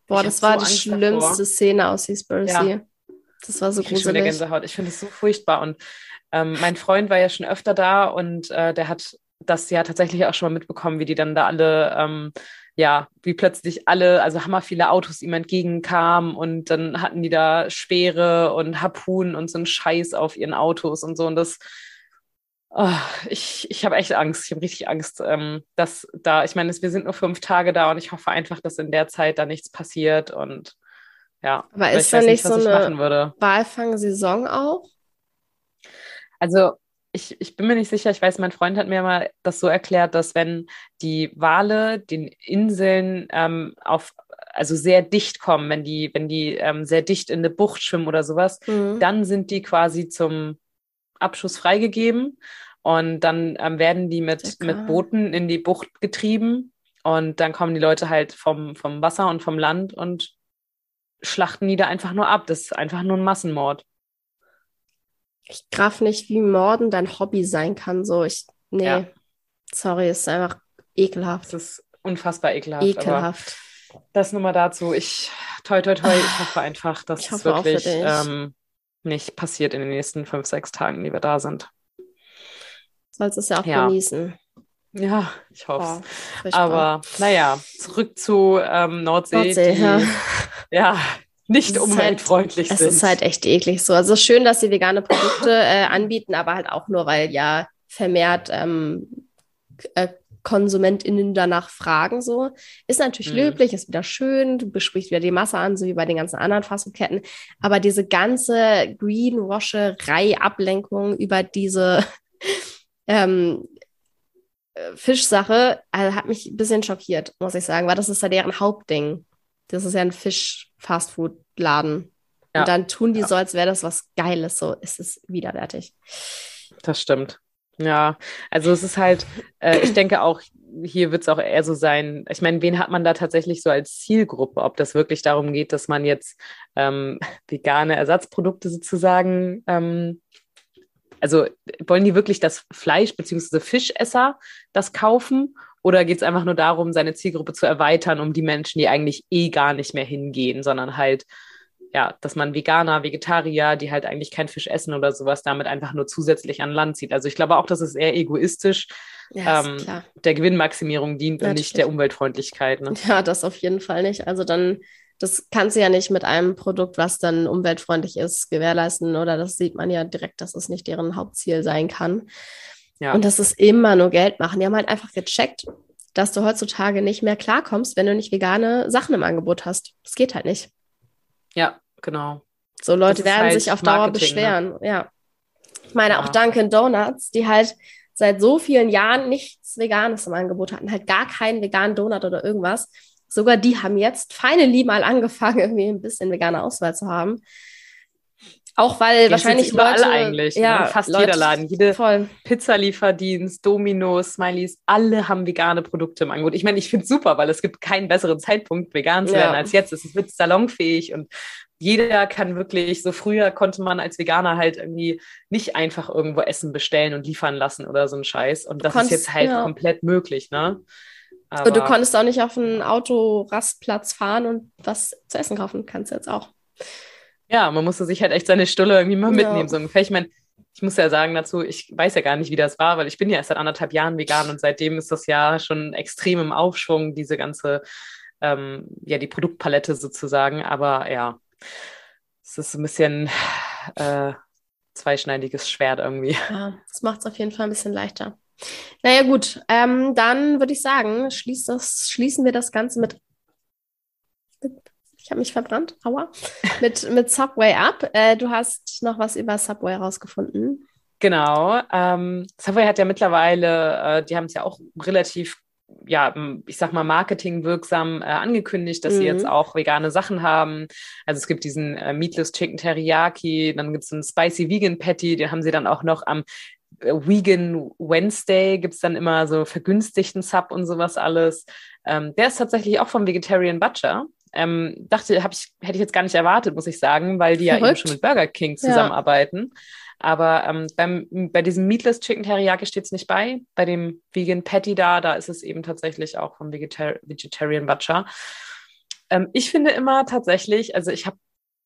Boah, ich das war so die Angst schlimmste davor. Szene aus Seaspiracy. Ja. Das war so ich gruselig. Gänsehaut. Ich finde es so furchtbar. Und ähm, mein Freund war ja schon öfter da und äh, der hat das ja tatsächlich auch schon mal mitbekommen, wie die dann da alle, ähm, ja, wie plötzlich alle, also hammer viele Autos ihm entgegenkamen und dann hatten die da Speere und Harpunen und so einen Scheiß auf ihren Autos und so. Und das, oh, ich, ich habe echt Angst. Ich habe richtig Angst, ähm, dass da, ich meine, wir sind nur fünf Tage da und ich hoffe einfach, dass in der Zeit da nichts passiert und ja. Aber ist da nicht, so eine Walfang-Saison auch? Also ich, ich bin mir nicht sicher, ich weiß, mein Freund hat mir mal das so erklärt, dass wenn die Wale den Inseln ähm, auf, also sehr dicht kommen, wenn die, wenn die ähm, sehr dicht in eine Bucht schwimmen oder sowas, mhm. dann sind die quasi zum Abschuss freigegeben und dann ähm, werden die mit, mit Booten in die Bucht getrieben und dann kommen die Leute halt vom, vom Wasser und vom Land und schlachten die da einfach nur ab. Das ist einfach nur ein Massenmord ich graf nicht, wie Morden dein Hobby sein kann. So, ich, nee, ja. sorry, ist einfach ekelhaft. Das ist unfassbar ekelhaft. Ekelhaft. das nur mal dazu. Ich, toi, toi, toi, ich hoffe einfach, dass es wirklich ähm, nicht passiert in den nächsten fünf, sechs Tagen, die wir da sind. Sollst es ja auch ja. genießen. Ja, ich hoffe es. Aber naja, zurück zu ähm, Nordsee. Nordsee die, ja. [LAUGHS] ja, nicht umweltfreundlich halt, sind. Es ist halt echt eklig so. Also schön, dass sie vegane Produkte äh, anbieten, aber halt auch nur, weil ja vermehrt ähm, äh, KonsumentInnen danach fragen. So ist natürlich mhm. löblich, ist wieder schön, du besprichst wieder die Masse an, so wie bei den ganzen anderen Fastfood-Ketten. Aber diese ganze Greenwasherei, Ablenkung über diese [LAUGHS] ähm, äh, Fischsache also hat mich ein bisschen schockiert, muss ich sagen, weil das ist ja deren Hauptding. Das ist ja ein Fisch-Fastfood-Laden. Ja. Und dann tun die ja. so, als wäre das was Geiles. So ist es widerwärtig. Das stimmt. Ja, also es ist halt, äh, ich denke auch, hier wird es auch eher so sein, ich meine, wen hat man da tatsächlich so als Zielgruppe? Ob das wirklich darum geht, dass man jetzt ähm, [LAUGHS] vegane Ersatzprodukte sozusagen, ähm, also wollen die wirklich das Fleisch bzw. Fischesser das kaufen oder geht es einfach nur darum, seine Zielgruppe zu erweitern, um die Menschen, die eigentlich eh gar nicht mehr hingehen, sondern halt, ja, dass man Veganer, Vegetarier, die halt eigentlich kein Fisch essen oder sowas, damit einfach nur zusätzlich an Land zieht. Also ich glaube auch, dass es eher egoistisch ja, ähm, der Gewinnmaximierung dient Natürlich. und nicht der Umweltfreundlichkeit. Ne? Ja, das auf jeden Fall nicht. Also dann das kannst du ja nicht mit einem Produkt, was dann umweltfreundlich ist, gewährleisten. Oder das sieht man ja direkt, dass es nicht deren Hauptziel sein kann. Ja. Und das ist immer nur Geld machen. Die haben halt einfach gecheckt, dass du heutzutage nicht mehr klarkommst, wenn du nicht vegane Sachen im Angebot hast. Das geht halt nicht. Ja, genau. So Leute werden halt sich auf Dauer Marketing, ne? beschweren. Ne? Ja. Ich meine, ja. auch Dunkin' Donuts, die halt seit so vielen Jahren nichts Veganes im Angebot hatten, halt gar keinen veganen Donut oder irgendwas. Sogar die haben jetzt finally mal angefangen, [LAUGHS] irgendwie ein bisschen vegane Auswahl zu haben. Auch weil Jetzt wahrscheinlich überall Leute, eigentlich, ne? ja, ne? fast Leute, jeder Laden, jede voll. Pizzalieferdienst, Domino's, Smileys, alle haben vegane Produkte im Angebot. Ich meine, ich finde es super, weil es gibt keinen besseren Zeitpunkt, vegan zu werden ja. als jetzt. Es wird salonfähig und jeder kann wirklich, so früher konnte man als Veganer halt irgendwie nicht einfach irgendwo Essen bestellen und liefern lassen oder so ein Scheiß. Und das konntest, ist jetzt halt ja. komplett möglich, ne? Aber und du konntest auch nicht auf einen Autorastplatz fahren und was zu essen kaufen, kannst du jetzt auch. Ja, man musste sich halt echt seine Stulle irgendwie mal mitnehmen, ja. so ungefähr. Ich meine, ich muss ja sagen dazu, ich weiß ja gar nicht, wie das war, weil ich bin ja erst seit anderthalb Jahren vegan und seitdem ist das ja schon extrem im Aufschwung, diese ganze, ähm, ja, die Produktpalette sozusagen. Aber ja, es ist ein bisschen äh, zweischneidiges Schwert irgendwie. Ja, das macht es auf jeden Fall ein bisschen leichter. Naja, gut, ähm, dann würde ich sagen, schließ das, schließen wir das Ganze mit ich habe mich verbrannt, aua, [LAUGHS] mit, mit Subway ab. Äh, du hast noch was über Subway rausgefunden. Genau. Ähm, Subway hat ja mittlerweile, äh, die haben es ja auch relativ, ja, ich sag mal, marketingwirksam äh, angekündigt, dass mhm. sie jetzt auch vegane Sachen haben. Also es gibt diesen äh, Meatless Chicken Teriyaki, dann gibt es einen Spicy Vegan Patty, den haben sie dann auch noch am äh, Vegan Wednesday gibt es dann immer so vergünstigten Sub und sowas alles. Ähm, der ist tatsächlich auch vom Vegetarian Butcher. Ähm, dachte, hab ich, hätte ich jetzt gar nicht erwartet, muss ich sagen, weil die Verrückt. ja eben schon mit Burger King zusammenarbeiten. Ja. Aber ähm, beim, bei diesem Meatless Chicken Teriyaki steht es nicht bei. Bei dem Vegan Patty da, da ist es eben tatsächlich auch vom Vegetar Vegetarian Butcher. Ähm, ich finde immer tatsächlich, also ich habe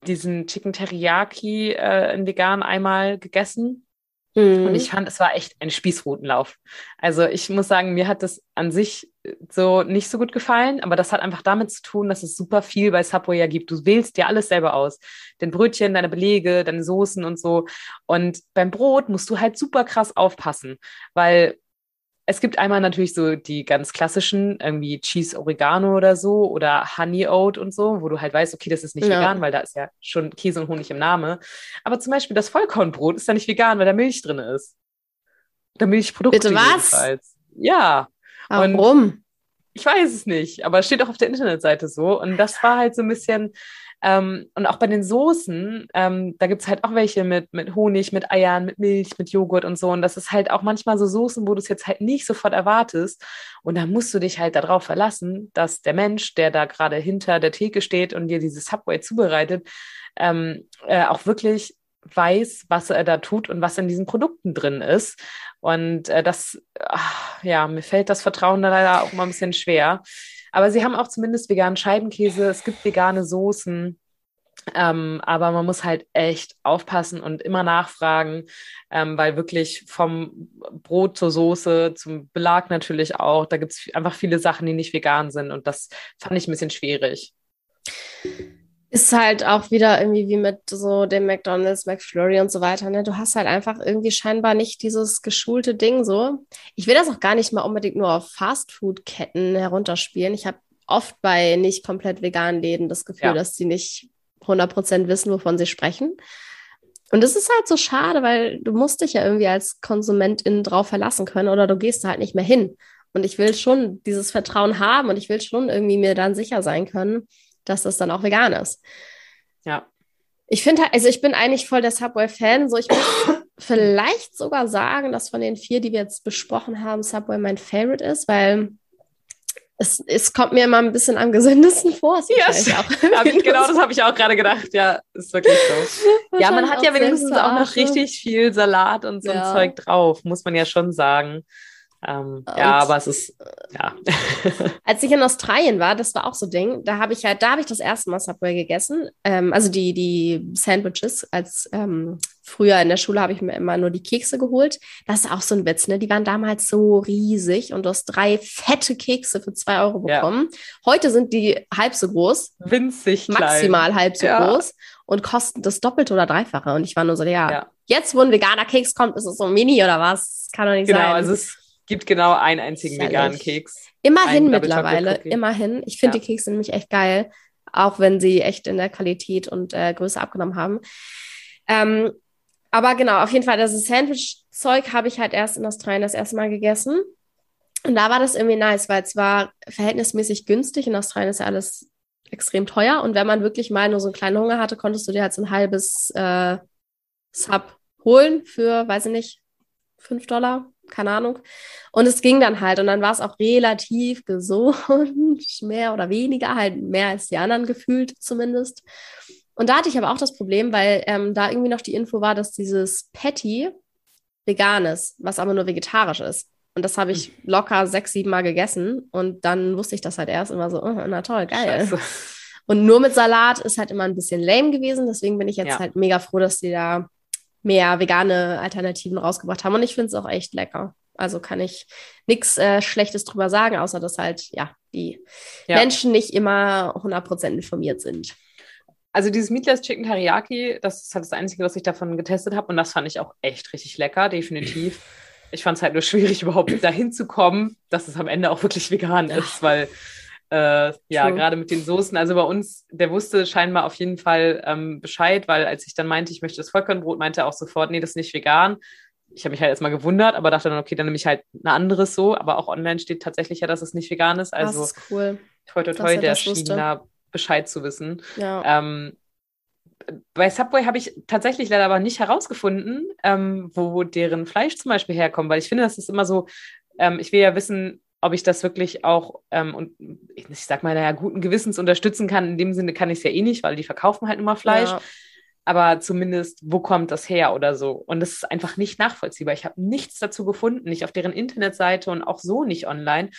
diesen Chicken Teriyaki äh, in vegan einmal gegessen. Mhm. Und ich fand, es war echt ein Spießrutenlauf. Also ich muss sagen, mir hat das an sich so nicht so gut gefallen, aber das hat einfach damit zu tun, dass es super viel bei Subway ja gibt. Du wählst dir alles selber aus. Den Brötchen, deine Belege, deine Soßen und so. Und beim Brot musst du halt super krass aufpassen, weil es gibt einmal natürlich so die ganz klassischen, irgendwie Cheese Oregano oder so oder Honey Oat und so, wo du halt weißt, okay, das ist nicht ja. vegan, weil da ist ja schon Käse und Honig im Namen. Aber zum Beispiel das Vollkornbrot ist ja nicht vegan, weil da Milch drin ist. Da Milchprodukte. Bitte was? Jedenfalls. Ja. Warum? Und ich weiß es nicht, aber es steht auch auf der Internetseite so. Und das war halt so ein bisschen, ähm, und auch bei den Soßen, ähm, da gibt es halt auch welche mit, mit Honig, mit Eiern, mit Milch, mit Joghurt und so. Und das ist halt auch manchmal so Soßen, wo du es jetzt halt nicht sofort erwartest. Und da musst du dich halt darauf verlassen, dass der Mensch, der da gerade hinter der Theke steht und dir dieses Subway zubereitet, ähm, äh, auch wirklich weiß, was er da tut und was in diesen Produkten drin ist. Und äh, das, ach, ja, mir fällt das Vertrauen da leider auch mal ein bisschen schwer. Aber sie haben auch zumindest veganen Scheibenkäse, es gibt vegane Soßen. Ähm, aber man muss halt echt aufpassen und immer nachfragen, ähm, weil wirklich vom Brot zur Soße, zum Belag natürlich auch, da gibt es einfach viele Sachen, die nicht vegan sind und das fand ich ein bisschen schwierig. Ist halt auch wieder irgendwie wie mit so dem McDonald's, McFlurry und so weiter. Ne? Du hast halt einfach irgendwie scheinbar nicht dieses geschulte Ding so. Ich will das auch gar nicht mal unbedingt nur auf Fastfood-Ketten herunterspielen. Ich habe oft bei nicht komplett veganen Läden das Gefühl, ja. dass sie nicht 100% wissen, wovon sie sprechen. Und das ist halt so schade, weil du musst dich ja irgendwie als Konsumentin drauf verlassen können oder du gehst da halt nicht mehr hin. Und ich will schon dieses Vertrauen haben und ich will schon irgendwie mir dann sicher sein können, dass das dann auch vegan ist. Ja. Ich finde halt, also ich bin eigentlich voll der Subway-Fan. So, ich muss [COUGHS] vielleicht sogar sagen, dass von den vier, die wir jetzt besprochen haben, Subway mein Favorite ist, weil es, es kommt mir immer ein bisschen am gesündesten vor. Yes. [LAUGHS] ich, genau das habe ich auch gerade gedacht. Ja, ist wirklich so. [LAUGHS] ja, man hat ja wenigstens auch noch richtig viel Salat und so ja. ein Zeug drauf, muss man ja schon sagen. Ähm, ja, aber es ist, ja. [LAUGHS] als ich in Australien war, das war auch so ein Ding, da habe ich halt, da habe ich das erste Mal Subway gegessen. Ähm, also die, die Sandwiches, als ähm, früher in der Schule habe ich mir immer nur die Kekse geholt. Das ist auch so ein Witz, ne? Die waren damals so riesig und du hast drei fette Kekse für zwei Euro bekommen. Ja. Heute sind die halb so groß. Winzig klein. Maximal halb so ja. groß und kosten das Doppelte oder Dreifache. Und ich war nur so, ja, ja. jetzt wo ein veganer Keks kommt, ist es so mini oder was? Kann doch nicht genau, sein. Genau, also es gibt genau einen einzigen Schällig. veganen Keks. Immerhin mittlerweile, immerhin. Ich finde ja. die Kekse nämlich echt geil, auch wenn sie echt in der Qualität und äh, Größe abgenommen haben. Ähm, aber genau, auf jeden Fall, das Sandwich-Zeug habe ich halt erst in Australien das erste Mal gegessen. Und da war das irgendwie nice, weil es war verhältnismäßig günstig. In Australien ist ja alles extrem teuer. Und wenn man wirklich mal nur so einen kleinen Hunger hatte, konntest du dir halt so ein halbes äh, Sub holen für, weiß ich nicht, 5 Dollar keine Ahnung. Und es ging dann halt. Und dann war es auch relativ gesund, [LAUGHS] mehr oder weniger, halt mehr als die anderen gefühlt zumindest. Und da hatte ich aber auch das Problem, weil ähm, da irgendwie noch die Info war, dass dieses Patty vegan ist, was aber nur vegetarisch ist. Und das habe ich hm. locker sechs, sieben Mal gegessen. Und dann wusste ich das halt erst immer so, oh, na toll, geil. Scheiße. Und nur mit Salat ist halt immer ein bisschen lame gewesen. Deswegen bin ich jetzt ja. halt mega froh, dass die da mehr vegane Alternativen rausgebracht haben. Und ich finde es auch echt lecker. Also kann ich nichts äh, Schlechtes drüber sagen, außer dass halt, ja, die ja. Menschen nicht immer 100% informiert sind. Also dieses Meatless Chicken Teriyaki, das ist halt das Einzige, was ich davon getestet habe. Und das fand ich auch echt richtig lecker, definitiv. Ich fand es halt nur schwierig, überhaupt dahin zu kommen, dass es am Ende auch wirklich vegan ist, weil äh, ja, gerade mit den Soßen. Also bei uns, der wusste scheinbar auf jeden Fall ähm, Bescheid, weil als ich dann meinte, ich möchte das Vollkornbrot, meinte er auch sofort, nee, das ist nicht vegan. Ich habe mich halt erstmal gewundert, aber dachte dann, okay, dann nehme ich halt ein anderes so. Aber auch online steht tatsächlich ja, dass es nicht vegan ist. Also das ist cool. Toi, toi, toi, der schien da Bescheid zu wissen. Ja. Ähm, bei Subway habe ich tatsächlich leider aber nicht herausgefunden, ähm, wo deren Fleisch zum Beispiel herkommt, weil ich finde, das ist immer so, ähm, ich will ja wissen, ob ich das wirklich auch ähm, und ich sag mal, naja, guten Gewissens unterstützen kann. In dem Sinne kann ich es ja eh nicht, weil die verkaufen halt immer Fleisch. Ja. Aber zumindest, wo kommt das her oder so? Und das ist einfach nicht nachvollziehbar. Ich habe nichts dazu gefunden, nicht auf deren Internetseite und auch so nicht online,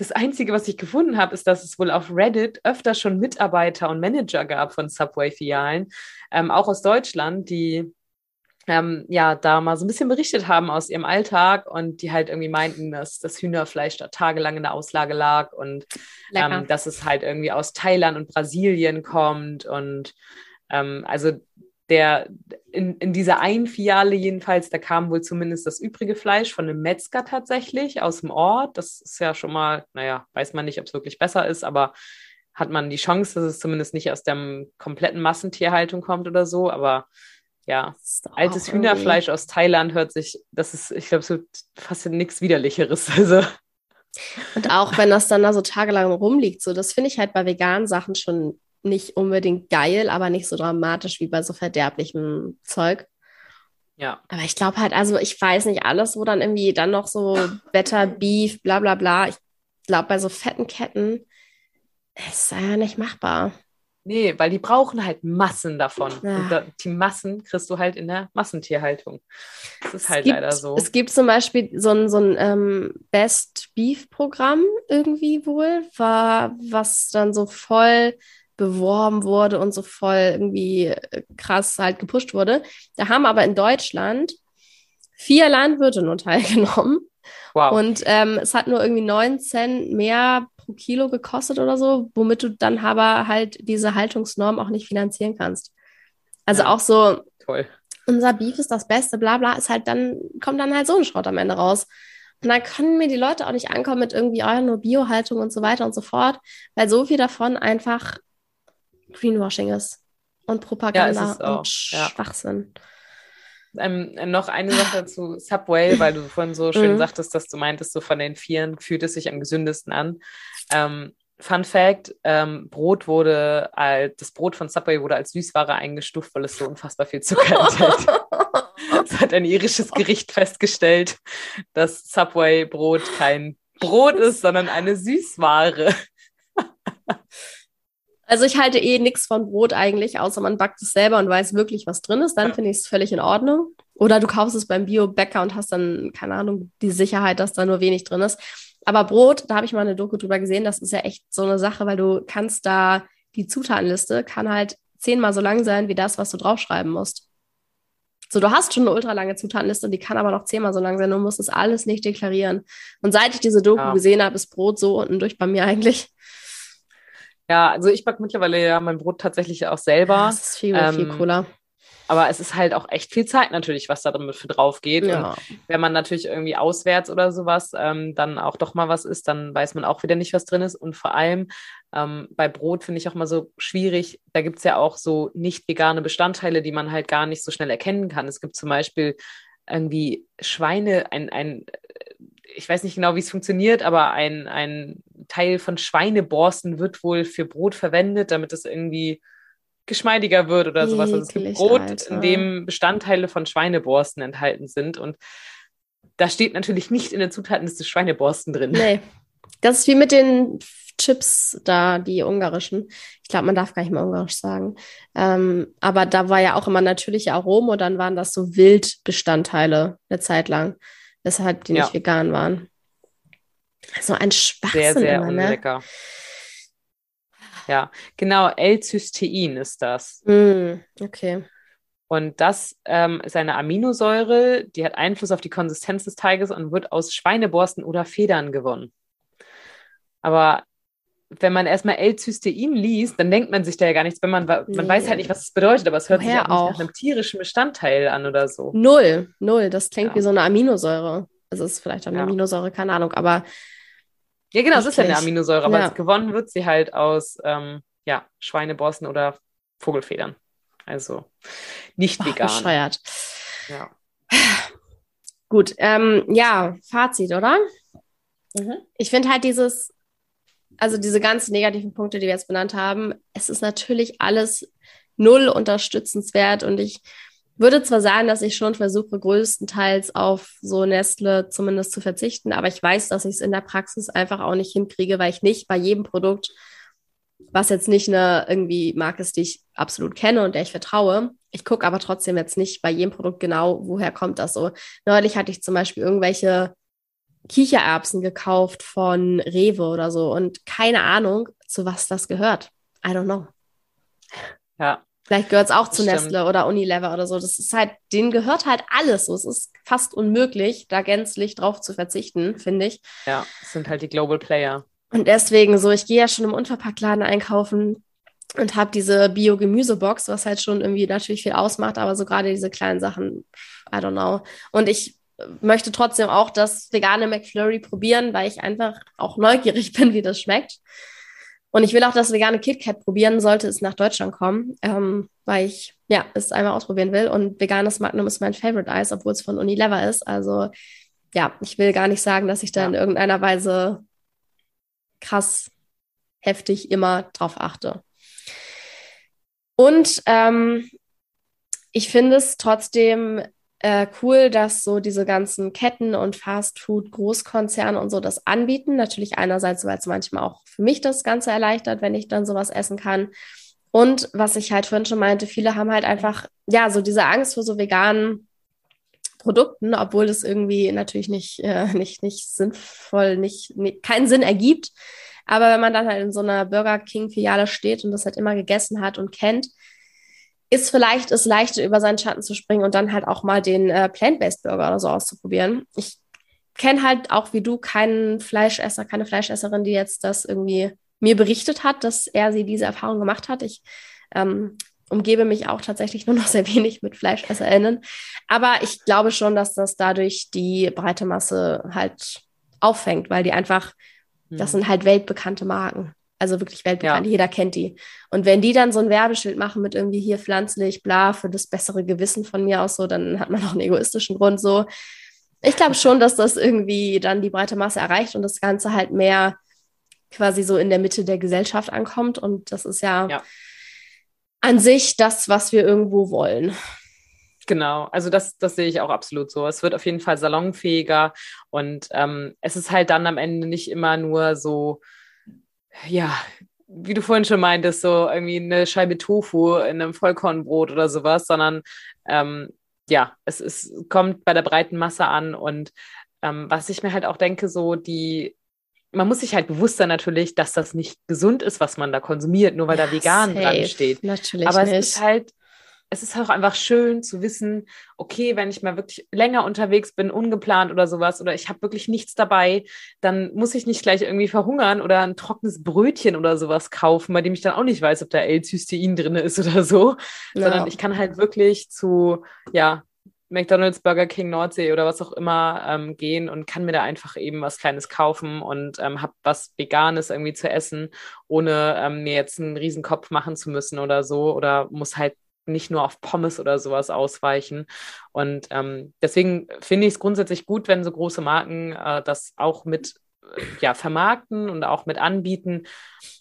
das Einzige, was ich gefunden habe, ist, dass es wohl auf Reddit öfter schon Mitarbeiter und Manager gab von Subway-Filialen, ähm, auch aus Deutschland, die ähm, ja da mal so ein bisschen berichtet haben aus ihrem Alltag und die halt irgendwie meinten, dass das Hühnerfleisch da tagelang in der Auslage lag und ähm, dass es halt irgendwie aus Thailand und Brasilien kommt und ähm, also der in, in dieser einen Filiale jedenfalls, da kam wohl zumindest das übrige Fleisch von einem Metzger tatsächlich aus dem Ort. Das ist ja schon mal, naja, weiß man nicht, ob es wirklich besser ist, aber hat man die Chance, dass es zumindest nicht aus der kompletten Massentierhaltung kommt oder so. Aber ja, altes Hühnerfleisch aus Thailand hört sich, das ist, ich glaube, so fast nichts Widerlicheres. [LAUGHS] Also. Und auch wenn das dann da so tagelang rumliegt, so, das finde ich halt bei veganen Sachen schon nicht unbedingt geil, aber nicht so dramatisch wie bei so verderblichem Zeug. Ja. Aber ich glaube halt, also ich weiß nicht alles, wo dann irgendwie dann noch so Better Beef, bla bla bla. Ich glaube, bei so fetten Ketten ist ja nicht machbar. Nee, weil die brauchen halt Massen davon. Ja. Und da, die Massen kriegst du halt in der Massentierhaltung. Das ist es halt gibt, leider so. Es gibt zum Beispiel so ein, so ein ähm, Best Beef-Programm irgendwie wohl, war, was dann so voll beworben wurde und so voll irgendwie äh, krass halt gepusht wurde. Da haben aber in Deutschland vier Landwirte nur [LAUGHS] teilgenommen. Wow. Und ähm, es hat nur irgendwie neun Cent mehr pro Kilo gekostet oder so, womit du dann aber halt diese Haltungsnorm auch nicht finanzieren kannst. Also ja. auch so, Toll. unser Beef ist das Beste, bla bla, ist halt dann, kommt dann halt so ein Schrott am Ende raus. Und dann können mir die Leute auch nicht ankommen mit irgendwie, oh, nur Biohaltung und so weiter und so fort, weil so viel davon einfach Greenwashing ist und Propaganda ja, und Schwachsinn. Ähm, noch eine Sache zu Subway, weil du vorhin so schön mhm. sagtest, dass du meintest, so von den Vieren fühlt es sich am gesündesten an. Ähm, Fun Fact: ähm, Brot wurde als, das Brot von Subway wurde als Süßware eingestuft, weil es so unfassbar viel Zucker enthält. [LAUGHS] das hat ein irisches Gericht festgestellt, dass Subway-Brot kein Brot ist, sondern eine Süßware. Also ich halte eh nichts von Brot eigentlich, außer man backt es selber und weiß wirklich, was drin ist. Dann finde ich es völlig in Ordnung. Oder du kaufst es beim Bio-Bäcker und hast dann, keine Ahnung, die Sicherheit, dass da nur wenig drin ist. Aber Brot, da habe ich mal eine Doku drüber gesehen, das ist ja echt so eine Sache, weil du kannst da, die Zutatenliste kann halt zehnmal so lang sein wie das, was du draufschreiben musst. So, du hast schon eine ultra lange Zutatenliste, die kann aber noch zehnmal so lang sein. Du musst das alles nicht deklarieren. Und seit ich diese Doku ja. gesehen habe, ist Brot so unten durch bei mir [LAUGHS] eigentlich. Ja, also ich backe mittlerweile ja mein Brot tatsächlich auch selber. Das ist viel, ähm, viel cooler. Aber es ist halt auch echt viel Zeit natürlich, was da damit für drauf geht. Ja. Und wenn man natürlich irgendwie auswärts oder sowas ähm, dann auch doch mal was isst, dann weiß man auch wieder nicht, was drin ist. Und vor allem ähm, bei Brot finde ich auch mal so schwierig. Da gibt es ja auch so nicht vegane Bestandteile, die man halt gar nicht so schnell erkennen kann. Es gibt zum Beispiel irgendwie Schweine, ein, ein ich weiß nicht genau, wie es funktioniert, aber ein, ein Teil von Schweineborsten wird wohl für Brot verwendet, damit es irgendwie geschmeidiger wird oder sowas. Also es gibt Brot, Alter. in dem Bestandteile von Schweineborsten enthalten sind. Und da steht natürlich nicht in der Zutatenliste Schweineborsten drin. Nee. Das ist wie mit den Chips da, die ungarischen. Ich glaube, man darf gar nicht mehr ungarisch sagen. Ähm, aber da war ja auch immer natürliche Aromen und dann waren das so Wildbestandteile eine Zeit lang weshalb die ja. nicht vegan waren. So ein Schwachsinn. Sehr, sehr immer, ne? unlecker. Ja, genau, L-Cystein ist das. Mm, okay. Und das ähm, ist eine Aminosäure, die hat Einfluss auf die Konsistenz des Teiges und wird aus Schweineborsten oder Federn gewonnen. Aber wenn man erstmal L-Cystein liest, dann denkt man sich da ja gar nichts, wenn man, man nee. weiß halt nicht, was es bedeutet, aber es hört Woher sich auch, auch, nach einem tierischen Bestandteil an oder so. Null, null. Das klingt ja. wie so eine Aminosäure. Also es ist vielleicht auch eine ja. Aminosäure, keine Ahnung, aber. Ja, genau, es ist ja eine Aminosäure, aber ja. gewonnen wird sie halt aus ähm, ja, Schweineborsten oder Vogelfedern. Also nicht vegan. Bescheuert. Ja. Gut, ähm, ja, Fazit, oder? Mhm. Ich finde halt dieses also diese ganzen negativen Punkte, die wir jetzt benannt haben, es ist natürlich alles null unterstützenswert und ich würde zwar sagen, dass ich schon versuche, größtenteils auf so Nestle zumindest zu verzichten, aber ich weiß, dass ich es in der Praxis einfach auch nicht hinkriege, weil ich nicht bei jedem Produkt, was jetzt nicht eine irgendwie Marke ist, die ich absolut kenne und der ich vertraue, ich gucke aber trotzdem jetzt nicht bei jedem Produkt genau, woher kommt das so. Neulich hatte ich zum Beispiel irgendwelche Kichererbsen gekauft von Rewe oder so und keine Ahnung, zu was das gehört. I don't know. Ja. Vielleicht gehört es auch zu Stimmt. Nestle oder Unilever oder so. Das ist halt, denen gehört halt alles. So, es ist fast unmöglich, da gänzlich drauf zu verzichten, finde ich. Ja, es sind halt die Global Player. Und deswegen so, ich gehe ja schon im Unverpacktladen einkaufen und habe diese Bio-Gemüsebox, was halt schon irgendwie natürlich viel ausmacht, aber so gerade diese kleinen Sachen, I don't know. Und ich möchte trotzdem auch das vegane McFlurry probieren, weil ich einfach auch neugierig [LAUGHS] bin, wie das schmeckt. Und ich will auch das vegane KitKat probieren, sollte es nach Deutschland kommen, ähm, weil ich ja es einmal ausprobieren will. Und veganes Magnum ist mein Favorite Eis, obwohl es von Unilever ist. Also ja, ich will gar nicht sagen, dass ich da ja. in irgendeiner Weise krass heftig immer drauf achte. Und ähm, ich finde es trotzdem äh, cool, dass so diese ganzen Ketten und Fastfood-Großkonzerne und so das anbieten. Natürlich einerseits, weil es manchmal auch für mich das Ganze erleichtert, wenn ich dann sowas essen kann. Und was ich halt vorhin schon meinte, viele haben halt einfach, ja, so diese Angst vor so veganen Produkten, obwohl das irgendwie natürlich nicht, äh, [LAUGHS] nicht, nicht sinnvoll, nicht, nicht, keinen Sinn ergibt. Aber wenn man dann halt in so einer Burger King-Filiale steht und das halt immer gegessen hat und kennt, ist vielleicht es leichter, über seinen Schatten zu springen und dann halt auch mal den äh, Plant-Based Burger oder so auszuprobieren. Ich kenne halt auch wie du keinen Fleischesser, keine Fleischesserin, die jetzt das irgendwie mir berichtet hat, dass er sie diese Erfahrung gemacht hat. Ich ähm, umgebe mich auch tatsächlich nur noch sehr wenig mit FleischesserInnen. Aber ich glaube schon, dass das dadurch die breite Masse halt auffängt, weil die einfach, mhm. das sind halt weltbekannte Marken. Also wirklich weltbekannt, ja. jeder kennt die. Und wenn die dann so ein Werbeschild machen mit irgendwie hier pflanzlich, bla, für das bessere Gewissen von mir aus so, dann hat man auch einen egoistischen Grund so. Ich glaube schon, dass das irgendwie dann die breite Masse erreicht und das Ganze halt mehr quasi so in der Mitte der Gesellschaft ankommt. Und das ist ja, ja. an sich das, was wir irgendwo wollen. Genau, also das, das sehe ich auch absolut so. Es wird auf jeden Fall salonfähiger und ähm, es ist halt dann am Ende nicht immer nur so, ja, wie du vorhin schon meintest, so irgendwie eine Scheibe Tofu in einem Vollkornbrot oder sowas, sondern ähm, ja, es ist, kommt bei der breiten Masse an und ähm, was ich mir halt auch denke, so die, man muss sich halt bewusst sein natürlich, dass das nicht gesund ist, was man da konsumiert, nur weil ja, da vegan safe. dran steht. Natürlich Aber nicht. es ist halt es ist auch einfach schön zu wissen, okay, wenn ich mal wirklich länger unterwegs bin, ungeplant oder sowas, oder ich habe wirklich nichts dabei, dann muss ich nicht gleich irgendwie verhungern oder ein trockenes Brötchen oder sowas kaufen, bei dem ich dann auch nicht weiß, ob da L-Cystein drin ist oder so, ja. sondern ich kann halt wirklich zu, ja, McDonald's, Burger King, Nordsee oder was auch immer ähm, gehen und kann mir da einfach eben was Kleines kaufen und ähm, habe was Veganes irgendwie zu essen, ohne ähm, mir jetzt einen Riesenkopf machen zu müssen oder so oder muss halt nicht nur auf Pommes oder sowas ausweichen. Und ähm, deswegen finde ich es grundsätzlich gut, wenn so große Marken äh, das auch mit äh, ja, vermarkten und auch mit anbieten.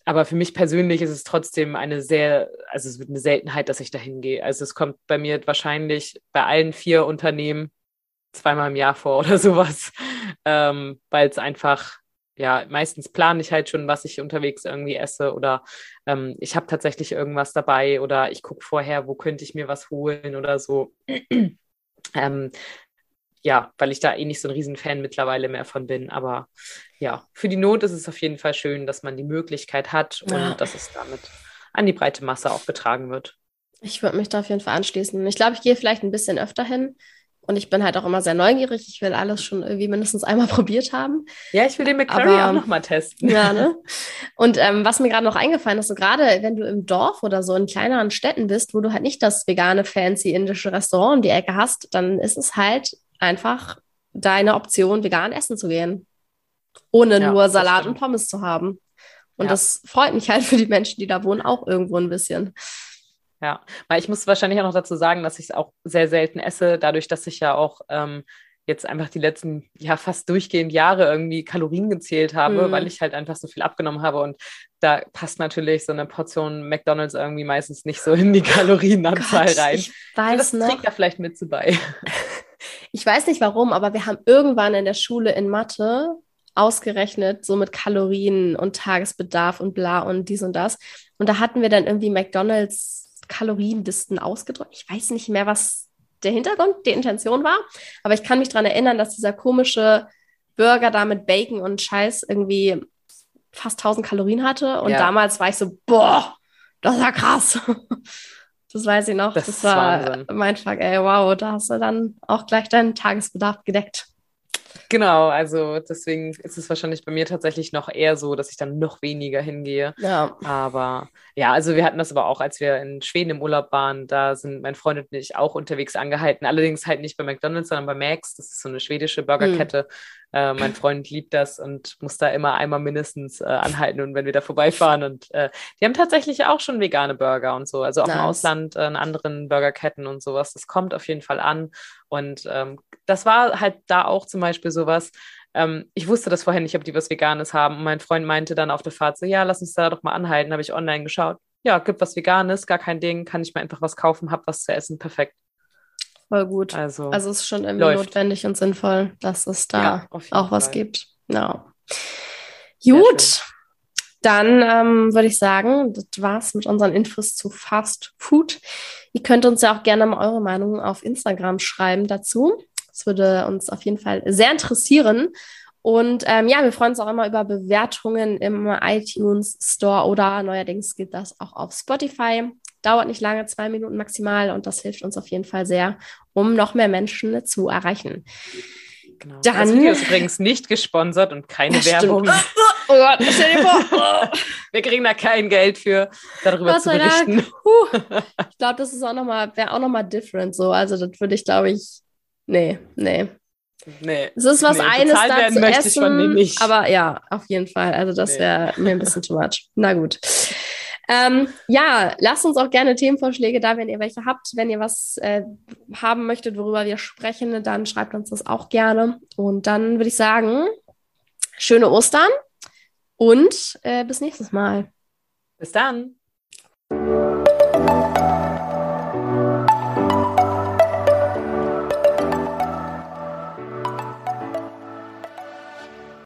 Aber für mich persönlich ist es trotzdem eine sehr, also es wird eine Seltenheit, dass ich dahin gehe. Also es kommt bei mir wahrscheinlich bei allen vier Unternehmen zweimal im Jahr vor oder [LAUGHS] sowas, ähm, weil es einfach ja, meistens plane ich halt schon, was ich unterwegs irgendwie esse oder ähm, ich habe tatsächlich irgendwas dabei oder ich gucke vorher, wo könnte ich mir was holen oder so. [CLEARS THROAT] ähm, ja, weil ich da eh nicht so ein Riesenfan mittlerweile mehr von bin. Aber ja, für die Not ist es auf jeden Fall schön, dass man die Möglichkeit hat und ja. dass es damit an die breite Masse auch getragen wird. Ich würde mich da auf jeden Fall anschließen. Ich glaube, ich gehe vielleicht ein bisschen öfter hin. Und ich bin halt auch immer sehr neugierig. Ich will alles schon irgendwie mindestens einmal [LAUGHS] probiert haben. Ja, ich will den McCurry auch nochmal testen. Ja, ne? [LAUGHS] Und ähm, was mir gerade noch eingefallen ist, so gerade wenn du im Dorf oder so in kleineren Städten bist, wo du halt nicht das vegane, fancy indische Restaurant um die Ecke hast, dann ist es halt einfach deine Option, vegan essen zu gehen. Ohne ja, nur Salat und Pommes zu haben. Und ja. das freut mich halt für die Menschen, die da wohnen, auch irgendwo ein bisschen. Ja, weil ich muss wahrscheinlich auch noch dazu sagen, dass ich es auch sehr selten esse, dadurch, dass ich ja auch ähm, jetzt einfach die letzten, ja, fast durchgehend Jahre irgendwie Kalorien gezählt habe, mhm. weil ich halt einfach so viel abgenommen habe. Und da passt natürlich so eine Portion McDonalds irgendwie meistens nicht so in die Kalorienanzahl Gott, rein. Ich weiß das noch. trägt da vielleicht mit zu bei. [LAUGHS] Ich weiß nicht warum, aber wir haben irgendwann in der Schule in Mathe ausgerechnet, so mit Kalorien und Tagesbedarf und bla und dies und das. Und da hatten wir dann irgendwie McDonalds Kalorienlisten ausgedrückt. Ich weiß nicht mehr, was der Hintergrund, die Intention war, aber ich kann mich daran erinnern, dass dieser komische Burger da mit Bacon und Scheiß irgendwie fast 1000 Kalorien hatte. Und ja. damals war ich so, boah, das ist ja krass. [LAUGHS] Das weiß ich noch. Das, das war Wahnsinn. mein Fuck, ey, wow, da hast du dann auch gleich deinen Tagesbedarf gedeckt. Genau, also deswegen ist es wahrscheinlich bei mir tatsächlich noch eher so, dass ich dann noch weniger hingehe. Ja. Aber ja, also wir hatten das aber auch, als wir in Schweden im Urlaub waren, da sind mein Freund und ich auch unterwegs angehalten. Allerdings halt nicht bei McDonalds, sondern bei Max. Das ist so eine schwedische Burgerkette. Mhm. Äh, mein Freund liebt das und muss da immer einmal mindestens äh, anhalten und wenn wir da vorbeifahren. Und äh, die haben tatsächlich auch schon vegane Burger und so. Also auch nice. im Ausland äh, in anderen Burgerketten und sowas. Das kommt auf jeden Fall an. Und ähm, das war halt da auch zum Beispiel sowas. Ähm, ich wusste das vorher nicht, ob die was Veganes haben. Und mein Freund meinte dann auf der Fahrt so, ja, lass uns da doch mal anhalten. Habe ich online geschaut. Ja, gibt was Veganes, gar kein Ding, kann ich mir einfach was kaufen, hab was zu essen, perfekt. Voll gut. Also, also es ist schon irgendwie läuft. notwendig und sinnvoll, dass es da ja, auch was Fall. gibt. Ja. Gut. Dann ähm, würde ich sagen, das war's mit unseren Infos zu Fast Food. Ihr könnt uns ja auch gerne mal eure Meinung auf Instagram schreiben dazu. Das würde uns auf jeden Fall sehr interessieren. Und ähm, ja, wir freuen uns auch immer über Bewertungen im iTunes Store oder neuerdings geht das auch auf Spotify. Dauert nicht lange, zwei Minuten maximal und das hilft uns auf jeden Fall sehr, um noch mehr Menschen zu erreichen. Genau. Dann, das Video ist übrigens nicht gesponsert und keine Werbung. [LAUGHS] Oh Gott, stell dir vor. [LAUGHS] Wir kriegen da kein Geld für, darüber Gott zu berichten. [LAUGHS] ich glaube, das ist auch noch mal, wäre auch nochmal different so. Also das würde ich, glaube ich, nee, nee. Nee. Es ist was nee, eines da zu essen, aber ja, auf jeden Fall. Also das nee. wäre mir ein bisschen too much. Na gut. Ähm, ja, lasst uns auch gerne Themenvorschläge da, wenn ihr welche habt. Wenn ihr was äh, haben möchtet, worüber wir sprechen, dann schreibt uns das auch gerne. Und dann würde ich sagen, schöne Ostern und äh, bis nächstes Mal. Bis dann.